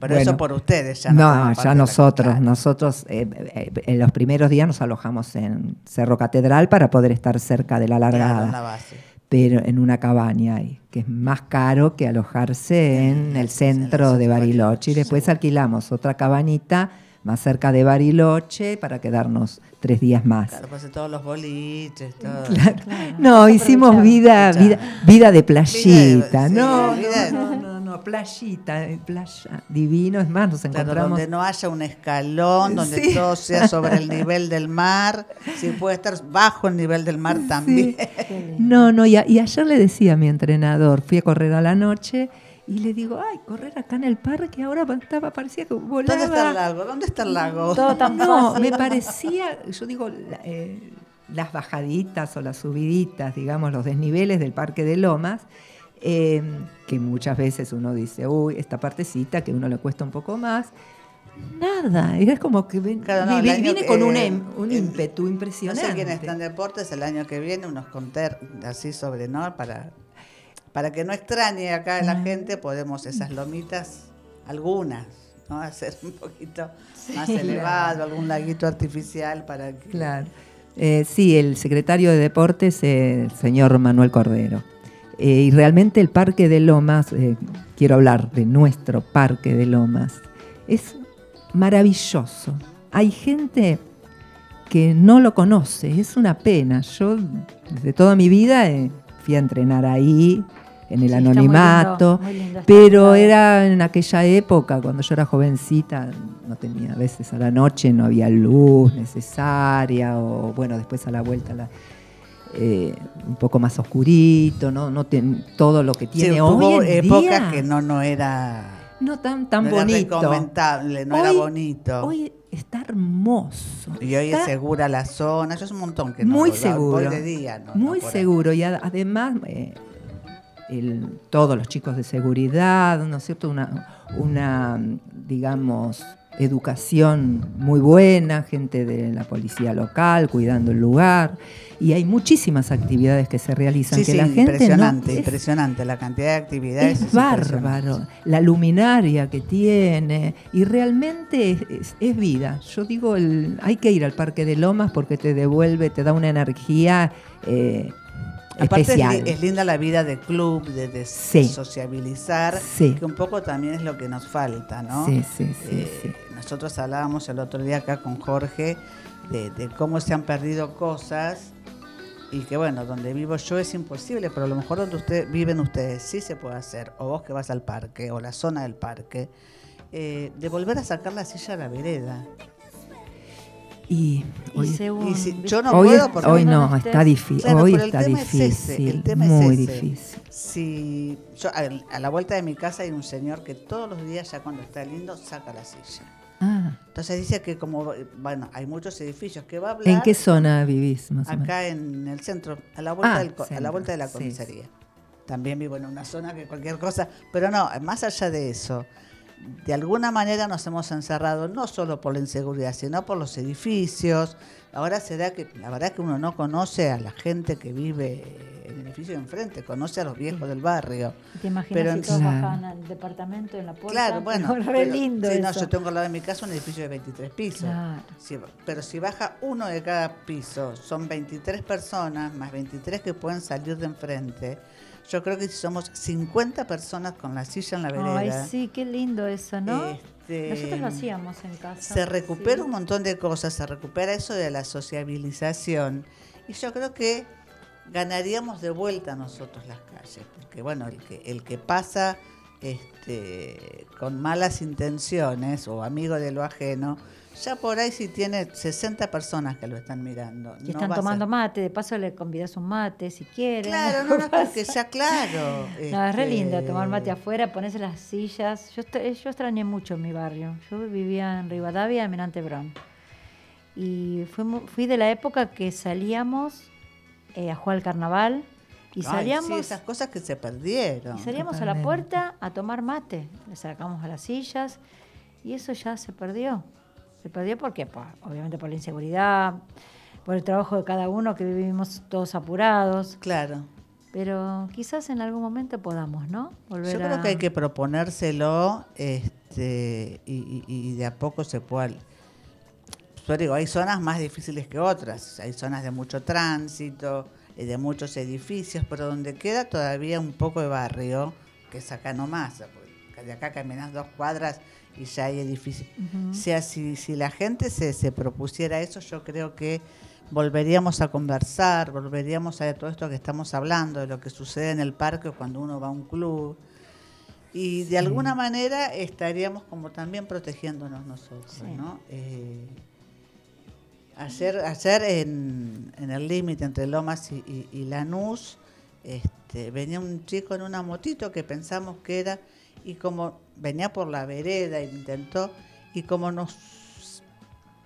Pero bueno. eso por ustedes ya no, de ya nosotros, nosotros eh, eh, en los primeros días nos alojamos en Cerro Catedral para poder estar cerca de la largada, en la base. pero en una cabaña ahí, que es más caro que alojarse en el centro de Bariloche. Y después alquilamos otra cabañita más cerca de Bariloche para quedarnos tres días más. Claro, pues todos los boliches, todo. Claro. Claro, No, hicimos vida, vida, vida de playita, no, vida de- no, no, no, no, playita, eh, playa, divino, es más, nos Claro, encontramos. donde no haya un escalón, donde Sí. todo sea sobre el nivel del mar, si puede estar bajo el nivel del mar también. No, no, y, a- y ayer le decía a mi entrenador, fui a correr a la noche y le digo, ay, correr acá en el parque, ahora estaba, parecía que volaba. ¿Dónde está el lago? ¿Dónde está el lago? Todo tan No, fácil. me parecía, yo digo, eh, las bajaditas o las subiditas, digamos, los desniveles del Parque de Lomas, eh, que muchas veces uno dice, uy, esta partecita que a uno le cuesta un poco más. Nada, era como que ven- Claro, no, el vi- año vine que- con un, em- un el- ímpetu No impresionante. sé quién está en deportes el año que viene, unos conter así sobre, ¿no? Para, para que no extrañe acá la gente, podemos esas lomitas, algunas, ¿no? Hacer un poquito más elevado, algún laguito artificial para que... Claro. Eh, sí, el secretario de Deportes, el señor Manuel Cordero. Eh, y realmente el Parque de Lomas, eh, quiero hablar de nuestro Parque de Lomas, es maravilloso. Hay gente que no lo conoce, es una pena. Yo de toda mi vida eh, fui a entrenar ahí, en el Sí, está muy anonimato, lindo, muy lindo, está pero era en aquella época, cuando yo era jovencita, no tenía, a veces a la noche no había luz necesaria, o bueno, después a la vuelta la- eh, un poco más oscurito, no, no ten- todo lo que Sí, tiene hubo hoy en épocas día, que no, no era, no tan, tan no era bonito. recomendable, no era Hoy- bonito. Hoy está hermoso. y hoy es segura la zona, eso es un montón que no muy lo- seguro. de día, ¿no? muy no por ahí. seguro. Y ad- además, eh, el- todos los chicos de seguridad, ¿no es cierto? Una, una, digamos, educación muy buena, gente de la policía local cuidando el lugar. Y hay muchísimas actividades que se realizan Sí, que sí, la gente no. impresionante, es- impresionante. La cantidad de actividades es bárbaro, la luminaria que tiene y realmente es, es- es vida. Yo digo, el- hay que ir al Parque de Lomas porque te devuelve, te da una energía eh, Aparte es, especial. es linda la vida de club, de, de Sí. sociabilizar, Sí. que un poco también es lo que nos falta, ¿no? Sí, Eh, sí. Nosotros hablábamos el otro día acá con Jorge de, de cómo se han perdido cosas y que bueno, donde vivo yo es imposible, pero a lo mejor donde usted, viven ustedes sí se puede hacer, o vos que vas al parque, o la zona del parque, eh, de volver a sacar la silla a la vereda. Y Y hoy, según, y si- yo no hoy, puedo es- porque hoy no está difícil. Claro, hoy el está tema es ese, difícil, el tema es muy ese. difícil. Si yo a, a la vuelta de mi casa hay un señor que todos los días ya cuando está lindo saca la silla. Ah, Entonces dice que como bueno, hay muchos edificios que va a hablar ¿En qué zona vivís más o menos? acá en el centro, a la vuelta Ah, del co- a la centro, vuelta de la sí. comisaría. También vivo en una zona que cualquier cosa, pero no, más allá de eso, de alguna manera nos hemos encerrado no solo por la inseguridad, sino por los edificios. Ahora será que la verdad que uno no conoce a la gente que vive en el edificio de enfrente, conoce a los viejos del barrio. ¿Te imaginas Pero si todos Claro. bajaban al departamento en la puerta? Claro, bueno. Re pero- lindo sí, eso. no, yo tengo al lado de mi casa un edificio de 23 pisos. Claro. Sí, pero si baja uno de cada piso, son 23 personas, más 23 que pueden salir de enfrente. Yo creo que si somos 50 personas con la silla en la Ay, vereda, sí, qué lindo eso, ¿no? este, Nosotros lo hacíamos en casa. se recupera sí. un montón de cosas, se recupera eso de la sociabilización. Y yo creo que ganaríamos de vuelta nosotros las calles, porque bueno, el que, el que pasa este, con malas intenciones o amigo de lo ajeno, ya por ahí si tiene 60 personas que lo están mirando. Y están tomando mate, de paso le convidas un mate si quieren. Claro, no, no, porque ya claro. No, es re este, lindo tomar mate afuera, ponerse las sillas. Yo, yo extrañé mucho mi barrio. Yo vivía en Rivadavia, en Mirante Brown. Y fui, fui de la época que salíamos eh, a jugar al carnaval y ay, salíamos, sí, esas cosas que se perdieron. y salíamos a la puerta a tomar mate. Le sacamos a las sillas y eso ya se perdió. Se perdió porque, pues, obviamente por la inseguridad, por el trabajo de cada uno, que vivimos todos apurados. Claro. Pero quizás en algún momento podamos, ¿no? Volver Yo creo a- que hay que proponérselo este, y, y- y de a poco se puede. Yo digo, hay zonas más difíciles que otras. Hay zonas de mucho tránsito, de muchos edificios, pero donde queda todavía un poco de barrio, que es acá nomás. de acá caminas dos cuadras y ya hay edificios. O sea, si, si la gente se, se propusiera eso, yo creo que volveríamos a conversar, volveríamos a todo esto que estamos hablando, de lo que sucede en el parque cuando uno va a un club. Y de alguna manera estaríamos como también protegiéndonos nosotros, Sí. ¿no? Eh, ayer, ayer en, en el límite entre Lomas y, y- y Lanús, este, venía un chico en una motito que pensamos que era, y como venía por la vereda intentó, y como nos,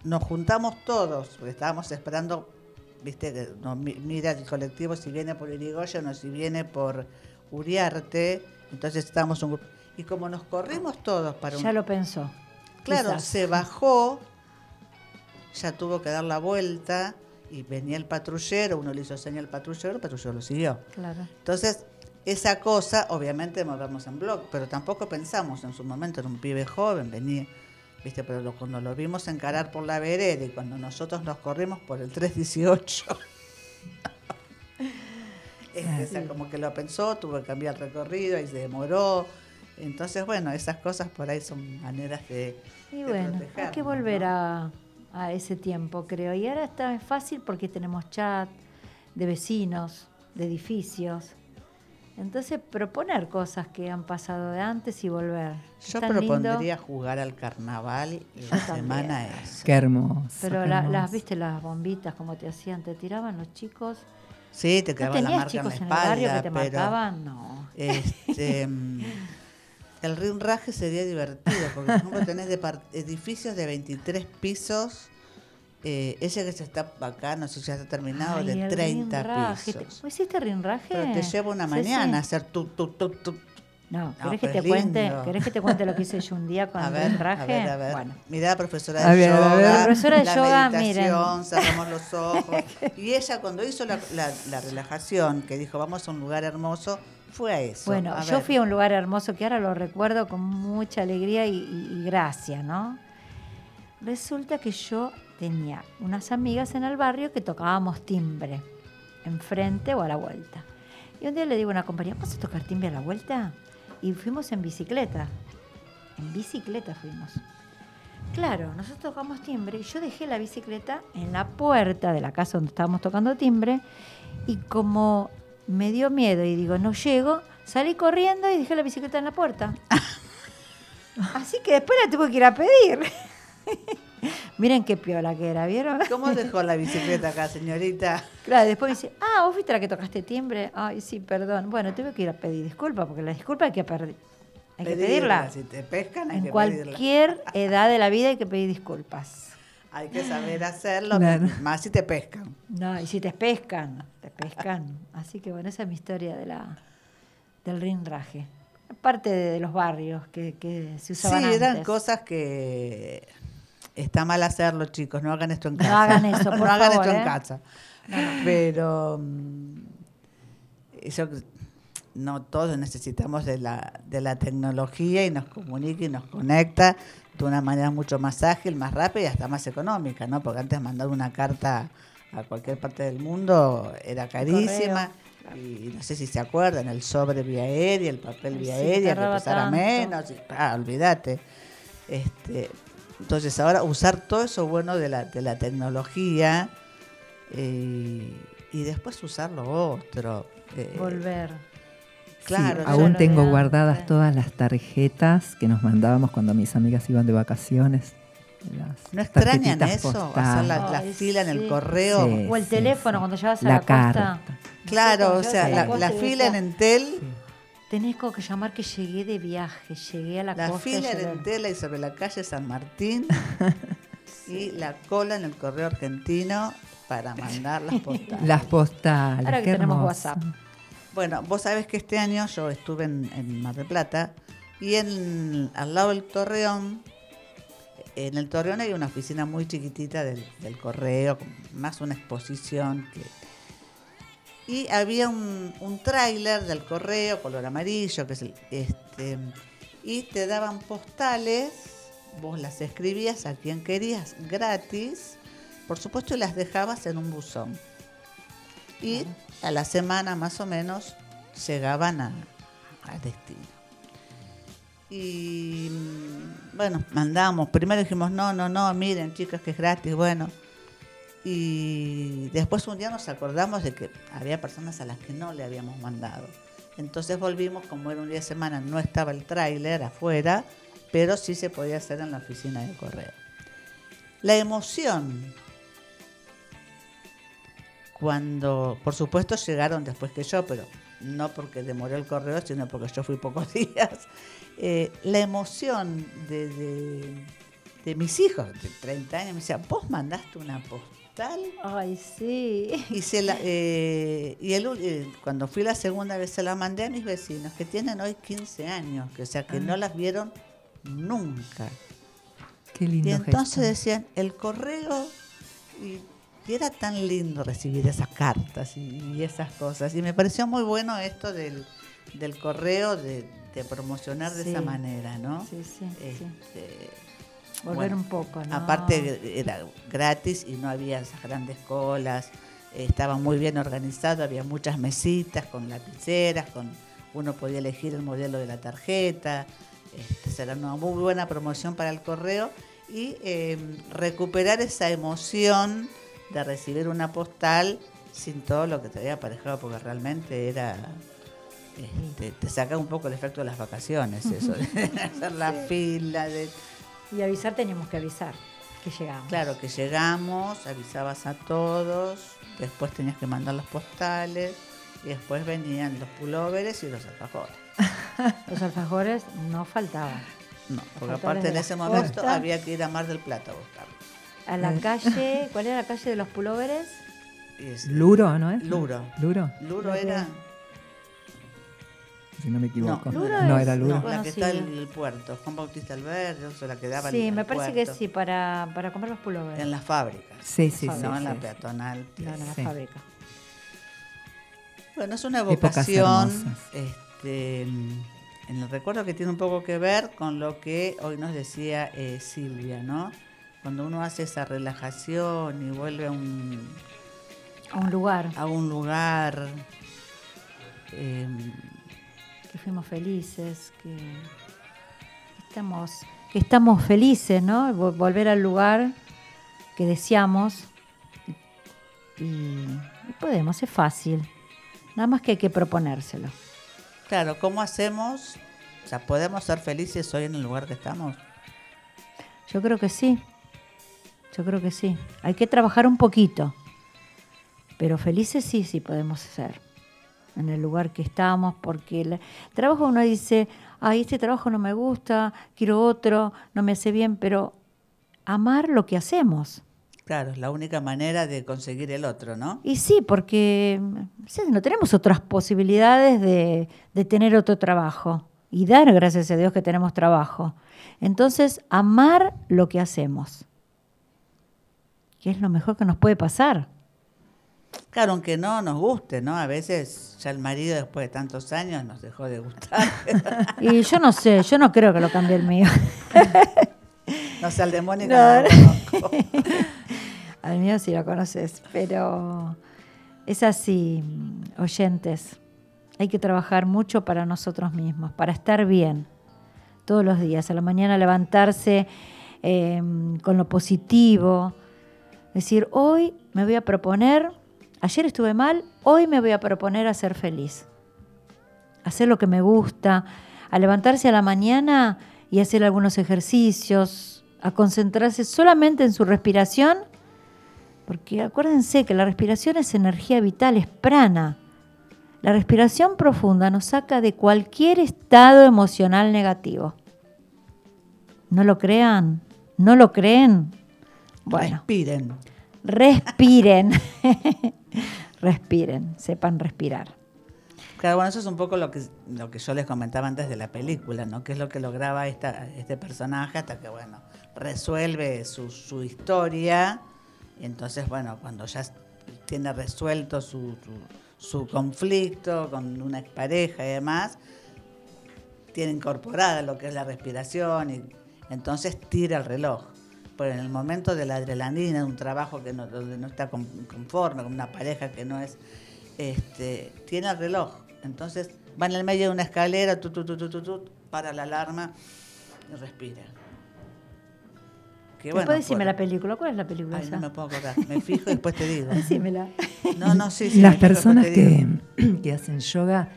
nos juntamos todos, porque estábamos esperando, viste, que nos mi- mira el colectivo si viene por Irigoyen o si viene por Uriarte, entonces estábamos un grupo. Y como nos corrimos todos para un Ya lo pensó. Claro, quizás. se bajó, ya tuvo que dar la vuelta y venía el patrullero, uno le hizo señal al patrullero, el patrullero lo siguió. Claro. Entonces, esa cosa, obviamente movernos en blog, pero tampoco pensamos en su momento, era un pibe joven, venía, viste, pero lo- cuando lo vimos encarar por la vereda y cuando nosotros nos corrimos por el 318, este, o sea, como que lo pensó, tuvo que cambiar el recorrido y se demoró. Entonces, bueno, esas cosas por ahí son maneras de, Y de bueno, hay que volver ¿no? a, a ese tiempo, creo. Y ahora está fácil porque tenemos chat de vecinos, de edificios. Entonces, proponer cosas que han pasado de antes y volver. Es Yo lindo, propondría jugar al carnaval la también. semana esa. Qué hermoso. pero qué la- hermoso. las, viste, las bombitas, como te hacían, te tiraban los chicos. Sí, te ¿No quedaba la marca en la chicos en, el barrio que te pero marcaban? No. este, mm, el rinraje sería divertido, porque por ejemplo tenés depar- edificios de 23 pisos, eh, ese que se está acá, no sé si ya está terminado, Ay, de el 30 rinraje. ¿Te- pisos. ¿Vos hiciste rinraje? Pero te lleva una Sí, mañana a sí. hacer tu, tu, tu, tu. No, No, ¿querés que te cuente? ¿Querés que te cuente lo que hice yo un día con A el ver, rinraje? a ver, a ver. Bueno, Mirá, profesora A de a yoga, ver. La profesora de la yoga, meditación, miren. cerramos los ojos. Y ella cuando hizo la, la- la relajación, que dijo, vamos a un lugar hermoso, fue a eso. Bueno, A yo ver. fui a un lugar hermoso que ahora lo recuerdo con mucha alegría y, y- y gracia, ¿no? Resulta que yo tenía unas amigas en el barrio que tocábamos timbre, enfrente o a la vuelta. Y un día le digo a una compañía, ¿vamos a tocar timbre a la vuelta? Y fuimos en bicicleta. En bicicleta fuimos. Claro, nosotros tocamos timbre y yo dejé la bicicleta en la puerta de la casa donde estábamos tocando timbre y como me dio miedo y digo, no llego, salí corriendo y dejé la bicicleta en la puerta. Así que después la tuve que ir a pedir. Miren qué piola que era, ¿vieron? ¿Cómo dejó la bicicleta acá, señorita? Claro, después me dice, ah, vos fuiste la que tocaste timbre. Ay, sí, perdón. Bueno, tuve que ir a pedir disculpas, porque la disculpa hay que, per- hay que pedirla. Si te pescan, hay En que pedirla. cualquier edad de la vida hay que pedir disculpas. Hay que saber hacerlo, Claro. más si te pescan. No, y si te pescan, te pescan. Así que bueno, esa es mi historia de la del rinraje. Parte de, los barrios que, que se Sí, usaban eran antes. cosas que está mal hacerlo, chicos. No hagan esto en No casa. hagan eso, por no hagan favor, esto ¿eh? en casa. Pero mm, yo no todos necesitamos de la, de la tecnología y nos comunica y nos conecta de una manera mucho más ágil, más rápida y hasta más económica, ¿no? Porque antes mandar una carta a cualquier parte del mundo era carísima. Y no sé si se acuerdan, el sobre vía aérea, el papel vía sí, aérea, que pesara menos. y- ah, olvídate. Este, entonces ahora usar todo eso bueno de la, de la tecnología eh, y después usar lo otro. eh, Volver. Claro, Sí, aún tengo guardadas todas las tarjetas que nos mandábamos cuando mis amigas iban de vacaciones. Las ¿No extrañan eso? postales. Hacer la, la Ay, fila en el correo. Sí. O el teléfono cuando llevas a La la, costa. carta. Claro, o sea, la, la fila en Entel, Tenés como que llamar que llegué de viaje, llegué a la, la costa. fila en Entel y sobre la calle San Martín y la cola en el correo argentino para mandar las postales. Las postales. Ahora que qué tenemos hermoso. WhatsApp. Bueno, vos sabés que este año yo estuve en, Mar del Plata y en, al lado del Torreón, en el Torreón hay una oficina muy chiquitita del, del correo, más una exposición que... Y había un, un tráiler del correo, color amarillo, que es el, este, y te daban postales, vos las escribías a quien querías gratis, por supuesto, y las dejabas en un buzón. Y a la semana más o menos llegaban al destino. Y mm, bueno, mandamos. Primero dijimos, no, no, no, miren, chicas, que es gratis, bueno. Y después un día nos acordamos de que había personas a las que no le habíamos mandado. Entonces volvimos, como era un día de semana, no estaba el tráiler afuera, pero sí se podía hacer en la oficina de correo. La emoción, cuando, por supuesto, llegaron después que yo, pero no porque demoró el correo, sino porque yo fui pocos días. Eh, la emoción de, de- de mis hijos de 30 años me decían, vos mandaste una postal. Ay, sí. Y, se la, eh, y el eh, cuando fui la segunda vez se la mandé a mis vecinos, que tienen hoy 15 años, que, o sea, que no las vieron nunca. Qué lindo Y entonces gesto. decían, el correo, y, y era tan lindo recibir esas cartas y, y esas cosas. Y me pareció muy bueno esto del, del correo, de, de promocionar de Sí. esa manera, ¿no? Sí, sí. Este, Volver bueno, un poco, ¿no? Aparte era gratis y no había esas grandes colas, estaba muy bien organizado, había muchas mesitas con lapiceras, con uno podía elegir el modelo de la tarjeta, este, será una muy buena promoción para el correo y eh, recuperar esa emoción de recibir una postal sin todo lo que te había aparejado, porque realmente era... este, te saca un poco el efecto de las vacaciones, eso, de hacer la fila, de Y avisar teníamos que avisar que llegamos. Claro, que llegamos, avisabas a todos, después tenías que mandar los postales y después venían los pulóveres y los alfajores. Los alfajores no faltaban. No, porque aparte en ese momento costa. había que ir a Mar del Plata a buscarlos. A la Eh. calle, ¿cuál era la calle de los pulóveres? Y es- Luro, ¿no es? Luro. Luro, Luro era... si no me equivoco. No, Luro no es- era Luro. No, la que sí. está en el puerto, Juan Bautista Alberdi, o sea, la que daba Sí, me al parece que sí, para, para comprar los pulóveres. En las fábricas, Sí, sí, sí. no en la sí. peatonal. No, en la Sí. fábrica. Bueno, es una hermosas. este, en el recuerdo que tiene un poco que ver con lo que hoy nos decía eh, Silvia, ¿no? Cuando uno hace esa relajación y vuelve a un, A un lugar a un lugar, eh, que fuimos felices, que estamos, que estamos felices, ¿no? Vol- Volver al lugar que deseamos. Y, y podemos, es fácil. Nada más que hay que proponérselo. claro, ¿cómo hacemos? O sea, ¿podemos ser felices hoy en el lugar que estamos? Yo creo que sí. Yo creo que sí. Hay que trabajar un poquito. Pero felices sí, sí podemos ser. En el lugar que estamos, porque el trabajo uno dice, ay, este trabajo no me gusta, quiero otro, no me hace bien, pero amar lo que hacemos. Claro, es la única manera de conseguir el otro, ¿no? Y sí, porque no tenemos otras posibilidades de, de tener otro trabajo y dar gracias a Dios que tenemos trabajo. Entonces, amar lo que hacemos, que es lo mejor que nos puede pasar. Claro, aunque no nos guste, ¿no? A veces ya el marido después de tantos años nos dejó de gustar. Y yo no sé, yo no creo que lo cambie el mío. no sé, al demonio No, no, lo conozco. Al mío sí lo conoces, pero es así, oyentes. Hay que trabajar mucho para nosotros mismos, para estar bien todos los días. A la mañana levantarse eh, con lo positivo. Decir, hoy me voy a proponer, ayer estuve mal, hoy me voy a proponer a ser feliz. Hacer lo que me gusta, a levantarse a la mañana y hacer algunos ejercicios, a concentrarse solamente en su respiración porque acuérdense que la respiración es energía vital, es prana. La respiración profunda nos saca de cualquier estado emocional negativo. ¿No lo crean? ¿No lo creen? Bueno, Respiren. respiren. respiren, sepan respirar. Claro, bueno, eso es un poco lo que, lo que yo les comentaba antes de la película, ¿no? Que es lo que lograba esta, este personaje hasta que, bueno, resuelve su, su historia. Y entonces, bueno, cuando ya tiene resuelto su, su, su conflicto con una expareja y demás, tiene incorporada lo que es la respiración y entonces tira el reloj. Pero en el momento de la adrenalina, de un trabajo que no, donde no está con- conforme, con una pareja que no es, este, tiene el reloj. Entonces va en el medio de una escalera, tu, tu, tu, tu, tu, tu, para la alarma y respira. Que Después decime puede- la película. ¿Cuál es la película Ay, esa? no me puedo acordar. Me fijo y después te digo. Decímela. No, no, sí, sí. Las personas te digo. que, que hacen yoga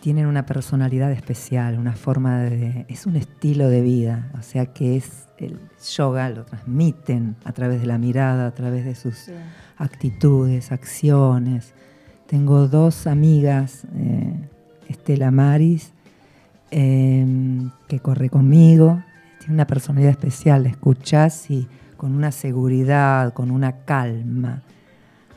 tienen una personalidad especial, una forma de... es un estilo de vida, o sea que es el yoga, lo transmiten a través de la mirada, a través de sus Sí. actitudes, acciones. Tengo dos amigas, eh, Estela Maris, eh, que corre conmigo, tiene una personalidad especial, la escuchás y con una seguridad, con una calma,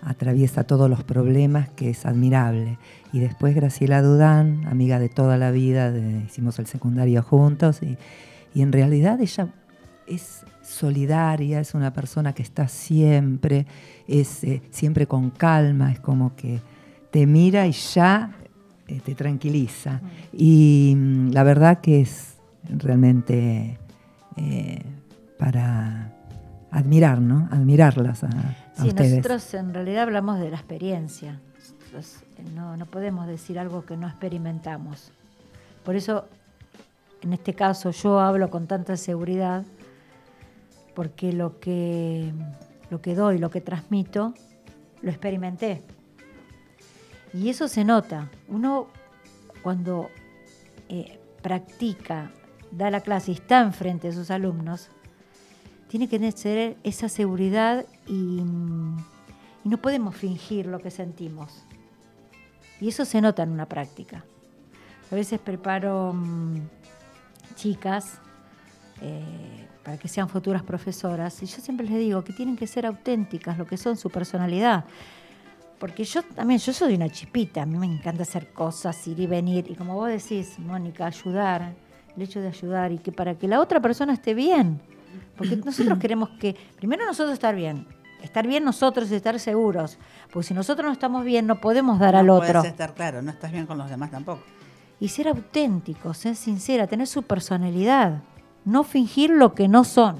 atraviesa todos los problemas que es admirable. Y después Graciela Dudán, amiga de toda la vida, de- hicimos el secundario juntos y, y en realidad ella es solidaria, es una persona que está siempre, es eh, siempre con calma, es como que te mira y ya eh, te tranquiliza. Y mm, la verdad que es realmente eh, para admirar, ¿no? Admirarlas a, Sí, ustedes. nosotros en realidad hablamos de la experiencia. Nosotros, eh, no, no podemos decir algo que no experimentamos. Por eso, en este caso, yo hablo con tanta seguridad, porque lo que, lo que doy, lo que transmito, lo experimenté. Y eso se nota. Uno cuando eh, practica, da la clase y está enfrente de sus alumnos, tiene que tener esa seguridad y, no podemos fingir lo que sentimos. Y eso se nota en una práctica. A veces preparo mm, chicas eh, para que sean futuras profesoras y yo siempre les digo que tienen que ser auténticas, lo que son su personalidad. Porque yo también, yo soy una chipita, a mí me encanta hacer cosas, ir y venir. Y como vos decís, Mónica, ayudar, el hecho de ayudar y que para que la otra persona esté bien. Porque nosotros queremos que, primero nosotros estar bien, estar bien nosotros y estar seguros. Porque si nosotros no estamos bien, no podemos dar al no otro. puedes estar claro, no estás bien con los demás tampoco. Y ser auténtico, ser sincera, tener su personalidad. No fingir lo que no son.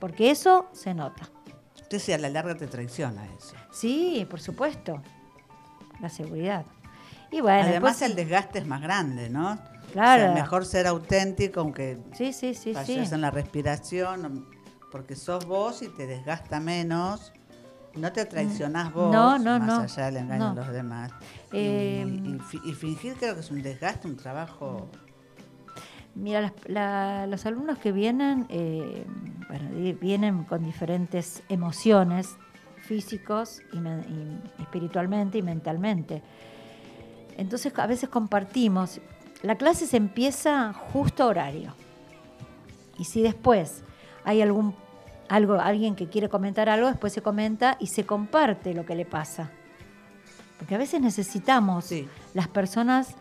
Porque eso se nota. Usted si a la larga te traiciona eso. Sí, por supuesto. La seguridad. Y bueno, Además después- el desgaste es más grande, ¿no? Claro. O sea, mejor ser auténtico aunque Sí, sí, sí, sí. en la respiración, porque sos vos y te desgasta menos. No te traicionás vos, Mm. No, no, más no. allá del engaño de los demás. Y- Eh, y, fi- y fingir creo que es un desgaste, un trabajo. Mira, las- la- los alumnos que vienen, eh, bueno, vienen con diferentes emociones, físicos y espiritualmente y mentalmente. Entonces a veces compartimos. La clase se empieza justo a horario. Y si después hay algún algo, alguien que quiere comentar algo, después se comenta y se comparte lo que le pasa. Porque a veces necesitamos Sí. las personas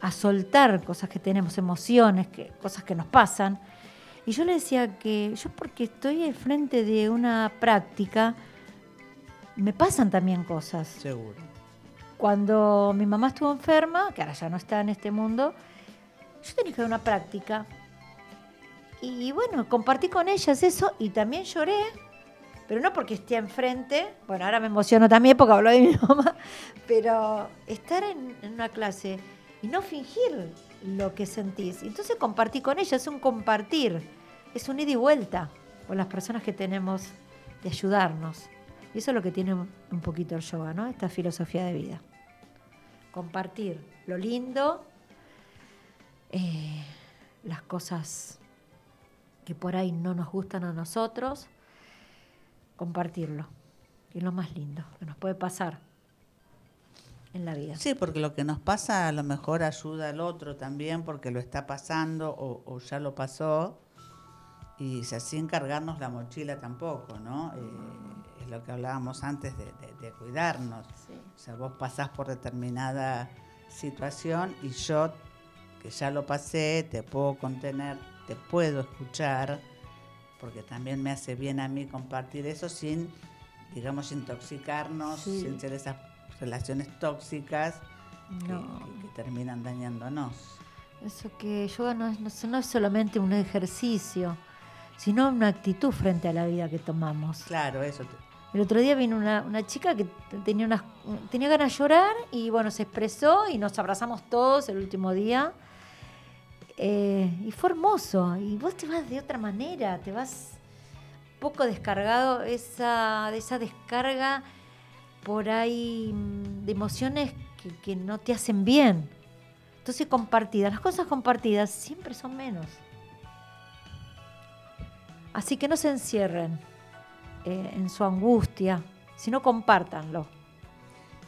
a soltar cosas que tenemos, emociones, que, cosas que nos pasan. Y yo le decía que yo porque estoy al frente de una práctica, me pasan también cosas. Seguro. Cuando mi mamá estuvo enferma, que ahora ya no está en este mundo, yo tenía que dar una práctica. Y bueno, compartí con ellas eso y también lloré, pero no porque esté enfrente, bueno, ahora me emociono también porque hablo de mi mamá, pero estar en, en una clase y no fingir lo que sentís. Entonces compartí con ellas, es un compartir, es un ida y vuelta con las personas que tenemos de ayudarnos. Y eso es lo que tiene un poquito el yoga, ¿no? Esta filosofía de vida. Compartir lo lindo, eh, las cosas que por ahí no nos gustan a nosotros, compartirlo. Es lo más lindo que nos puede pasar en la vida. Sí, porque lo que nos pasa a lo mejor ayuda al otro también porque lo está pasando o, ya lo pasó y así encargarnos la mochila tampoco, ¿no? Eh, es lo que hablábamos antes de, de- de cuidarnos. Sí. O sea, vos pasás por determinada situación y yo, que ya lo pasé, te puedo contener, te puedo escuchar, porque también me hace bien a mí compartir eso sin, digamos, intoxicarnos, Sí. sin ser esas relaciones tóxicas que- No. que, que terminan dañándonos. Eso que yoga no es, no es- no es solamente un ejercicio, sino una actitud frente a la vida que tomamos. Claro, eso. El otro día vino una, chica que tenía, unas, tenía ganas de llorar y bueno, se expresó y nos abrazamos todos el último día. eh, y fue hermoso. Y vos te vas de otra manera, te vas poco descargado, esa, esa descarga por ahí mm, de emociones que, que no te hacen bien. Entonces compartidas, las cosas compartidas siempre son menos. Así que no se encierren eh, en su angustia, sino compártanlo.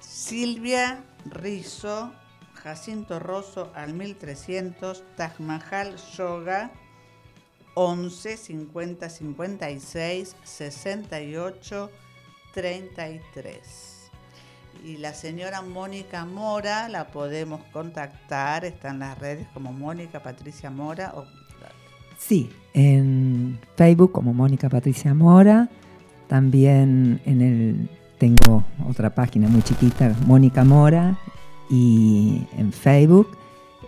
Silvia Rizo, Jacinto Rosso al 1300, Taj Mahal Yoga 11 50 56 68 33. Y la señora Mónica Mora la podemos contactar, está en las redes como Mónica Patricia Mora o Sí, en Facebook como Mónica Patricia Mora. También en el tengo otra página muy chiquita, Mónica Mora, y en Facebook.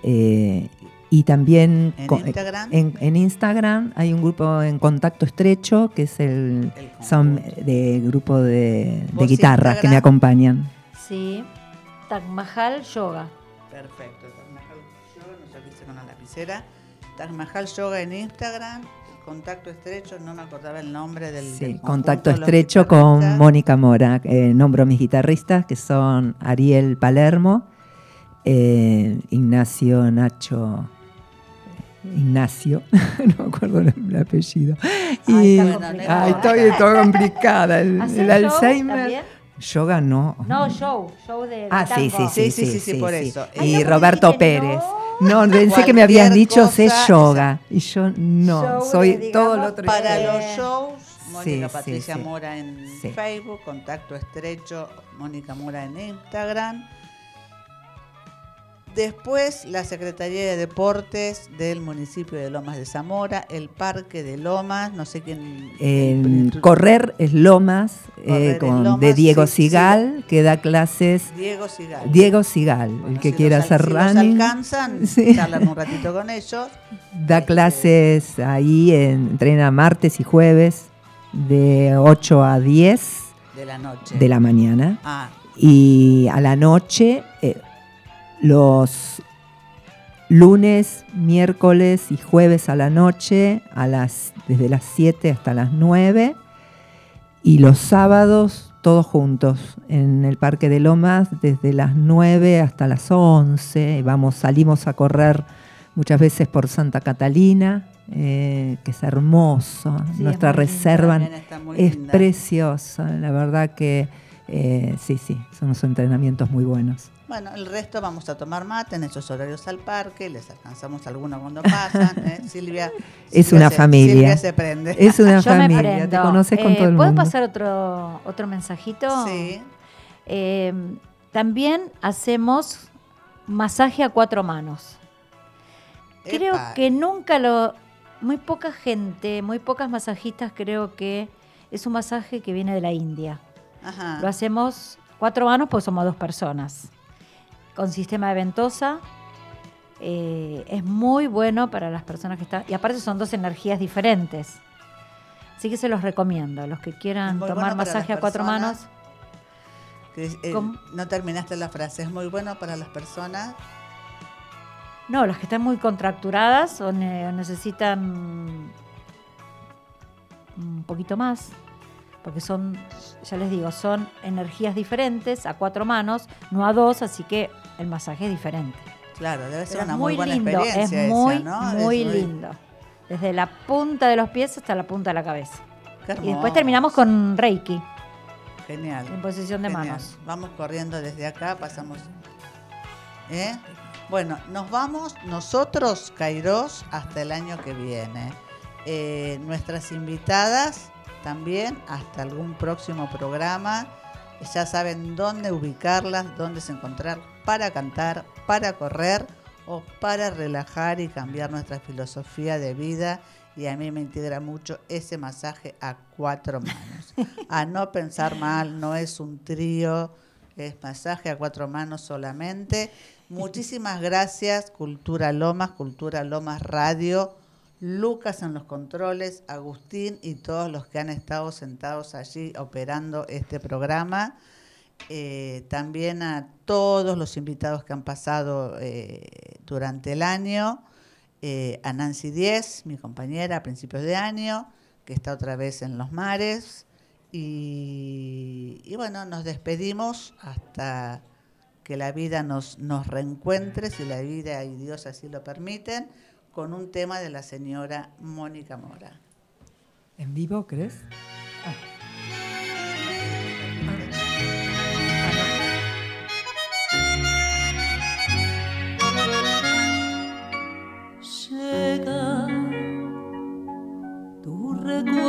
eh, y también ¿En co- Instagram? en- en Instagram hay un grupo en contacto estrecho que es el, El son de grupo de, de ¿Vos guitarras que me acompañan. Sí, Taj Mahal Yoga. Perfecto, Taj Mahal Yoga, no sé qué hice con la lapicera. Taj Mahal Yoga en Instagram, contacto estrecho, no me acordaba el nombre del, Sí, del contacto estrecho con. Mónica Mora. Eh, nombro a mis guitarristas que son Ariel Palermo, eh, Ignacio Nacho. Ignacio, no me acuerdo el, el apellido. Ay, Y, está Bueno, complicado. ay, estoy todo complicada. El, ¿Hacer el Alzheimer. también? Yoga no. No, show, show de, Ah, sí, sí, sí, Sí, sí, sí, sí, por eso. Ay, Y no, Roberto Pérez. no. No, pensé que me habías dicho sé yoga. Y yo no, soy de, todo lo digamos, otro. Para los shows, Mónica sí, Patricia sí. Mora en. Facebook, contacto estrecho, Mónica Mora en Instagram. Después, la Secretaría de Deportes del municipio de Lomas de Zamora, el Parque de Lomas, no sé quién. En correr es Lomas, eh, Correr con, Lomas, de Diego sí, sí. Sigal, que da clases. Diego Sigal. Diego Sigal, Bueno, el que si quiera los hacer si los running, alcanzan, Sí. charlan un ratito con ellos. da clases ahí, en- entrena martes y jueves de 8 a 10 De la noche. de la mañana. Ah, Y a la noche, eh, los lunes, miércoles y jueves a la noche, a las, desde las 7 hasta las 9. Y los sábados, todos juntos, en el Parque de Lomas, desde las 9 hasta las 11. Vamos, salimos a correr muchas veces por Santa Catalina, eh, que es hermoso. Sí, Nuestra reserva es linda. preciosa, la verdad que eh, sí, sí, son unos entrenamientos muy buenos. Bueno, el resto vamos a tomar mate en esos horarios al parque, les alcanzamos alguno cuando pasan. ¿eh? Silvia, Es Silvia una se- familia. Silvia se prende. Es una Yo me familia, prendo. te conoces con Eh, todo el ¿Puedo mundo. pasar otro, otro mensajito? Sí. Eh, también hacemos masaje a cuatro manos. Creo Epa. que nunca lo... Muy poca gente, muy pocas masajistas creo que es un masaje que viene de la India. Ajá. Lo hacemos cuatro manos porque somos dos personas. Con sistema de ventosa. eh, es muy bueno para las personas que están... Y aparte son dos energías diferentes. Así que se los recomiendo. Los que quieran tomar bueno masaje a cuatro manos. Que, eh, no terminaste la frase. Es muy bueno para las personas. No, las que están muy contracturadas o ne- necesitan un poquito más, porque son, ya les digo, son energías diferentes a cuatro manos, no a dos, así que el masaje es diferente. Claro, debe ser Pero una muy, muy buena lindo, es experiencia muy, esa, ¿no? muy Es lindo. Desde la punta de los pies hasta la punta de la cabeza. Y después terminamos con Reiki, Genial. en posición de Genial. manos. Vamos corriendo desde acá, pasamos. ¿Eh? Bueno, nos vamos nosotros, Kairos, hasta el año que viene. Eh, nuestras invitadas también hasta algún próximo programa. Ya saben dónde ubicarlas, dónde se encontrar para cantar, para correr o para relajar y cambiar nuestra filosofía de vida. Y a mí me integra mucho ese masaje a cuatro manos. A no pensar mal, no es un trío, es masaje a cuatro manos solamente. Muchísimas gracias, Cultura Lomas, Cultura Lomas Radio, Lucas en los controles, Agustín y todos los que han estado sentados allí operando este programa. Eh, también a todos los invitados que han pasado eh, durante el año. eh, a Nancy Diez, mi compañera a principios de año, que está otra vez en los mares. Y, bueno, nos despedimos hasta que la vida nos, nos reencuentre, si la vida y Dios así lo permiten, con un tema de la señora Mónica Mora. ¿En vivo, crees? Llega tu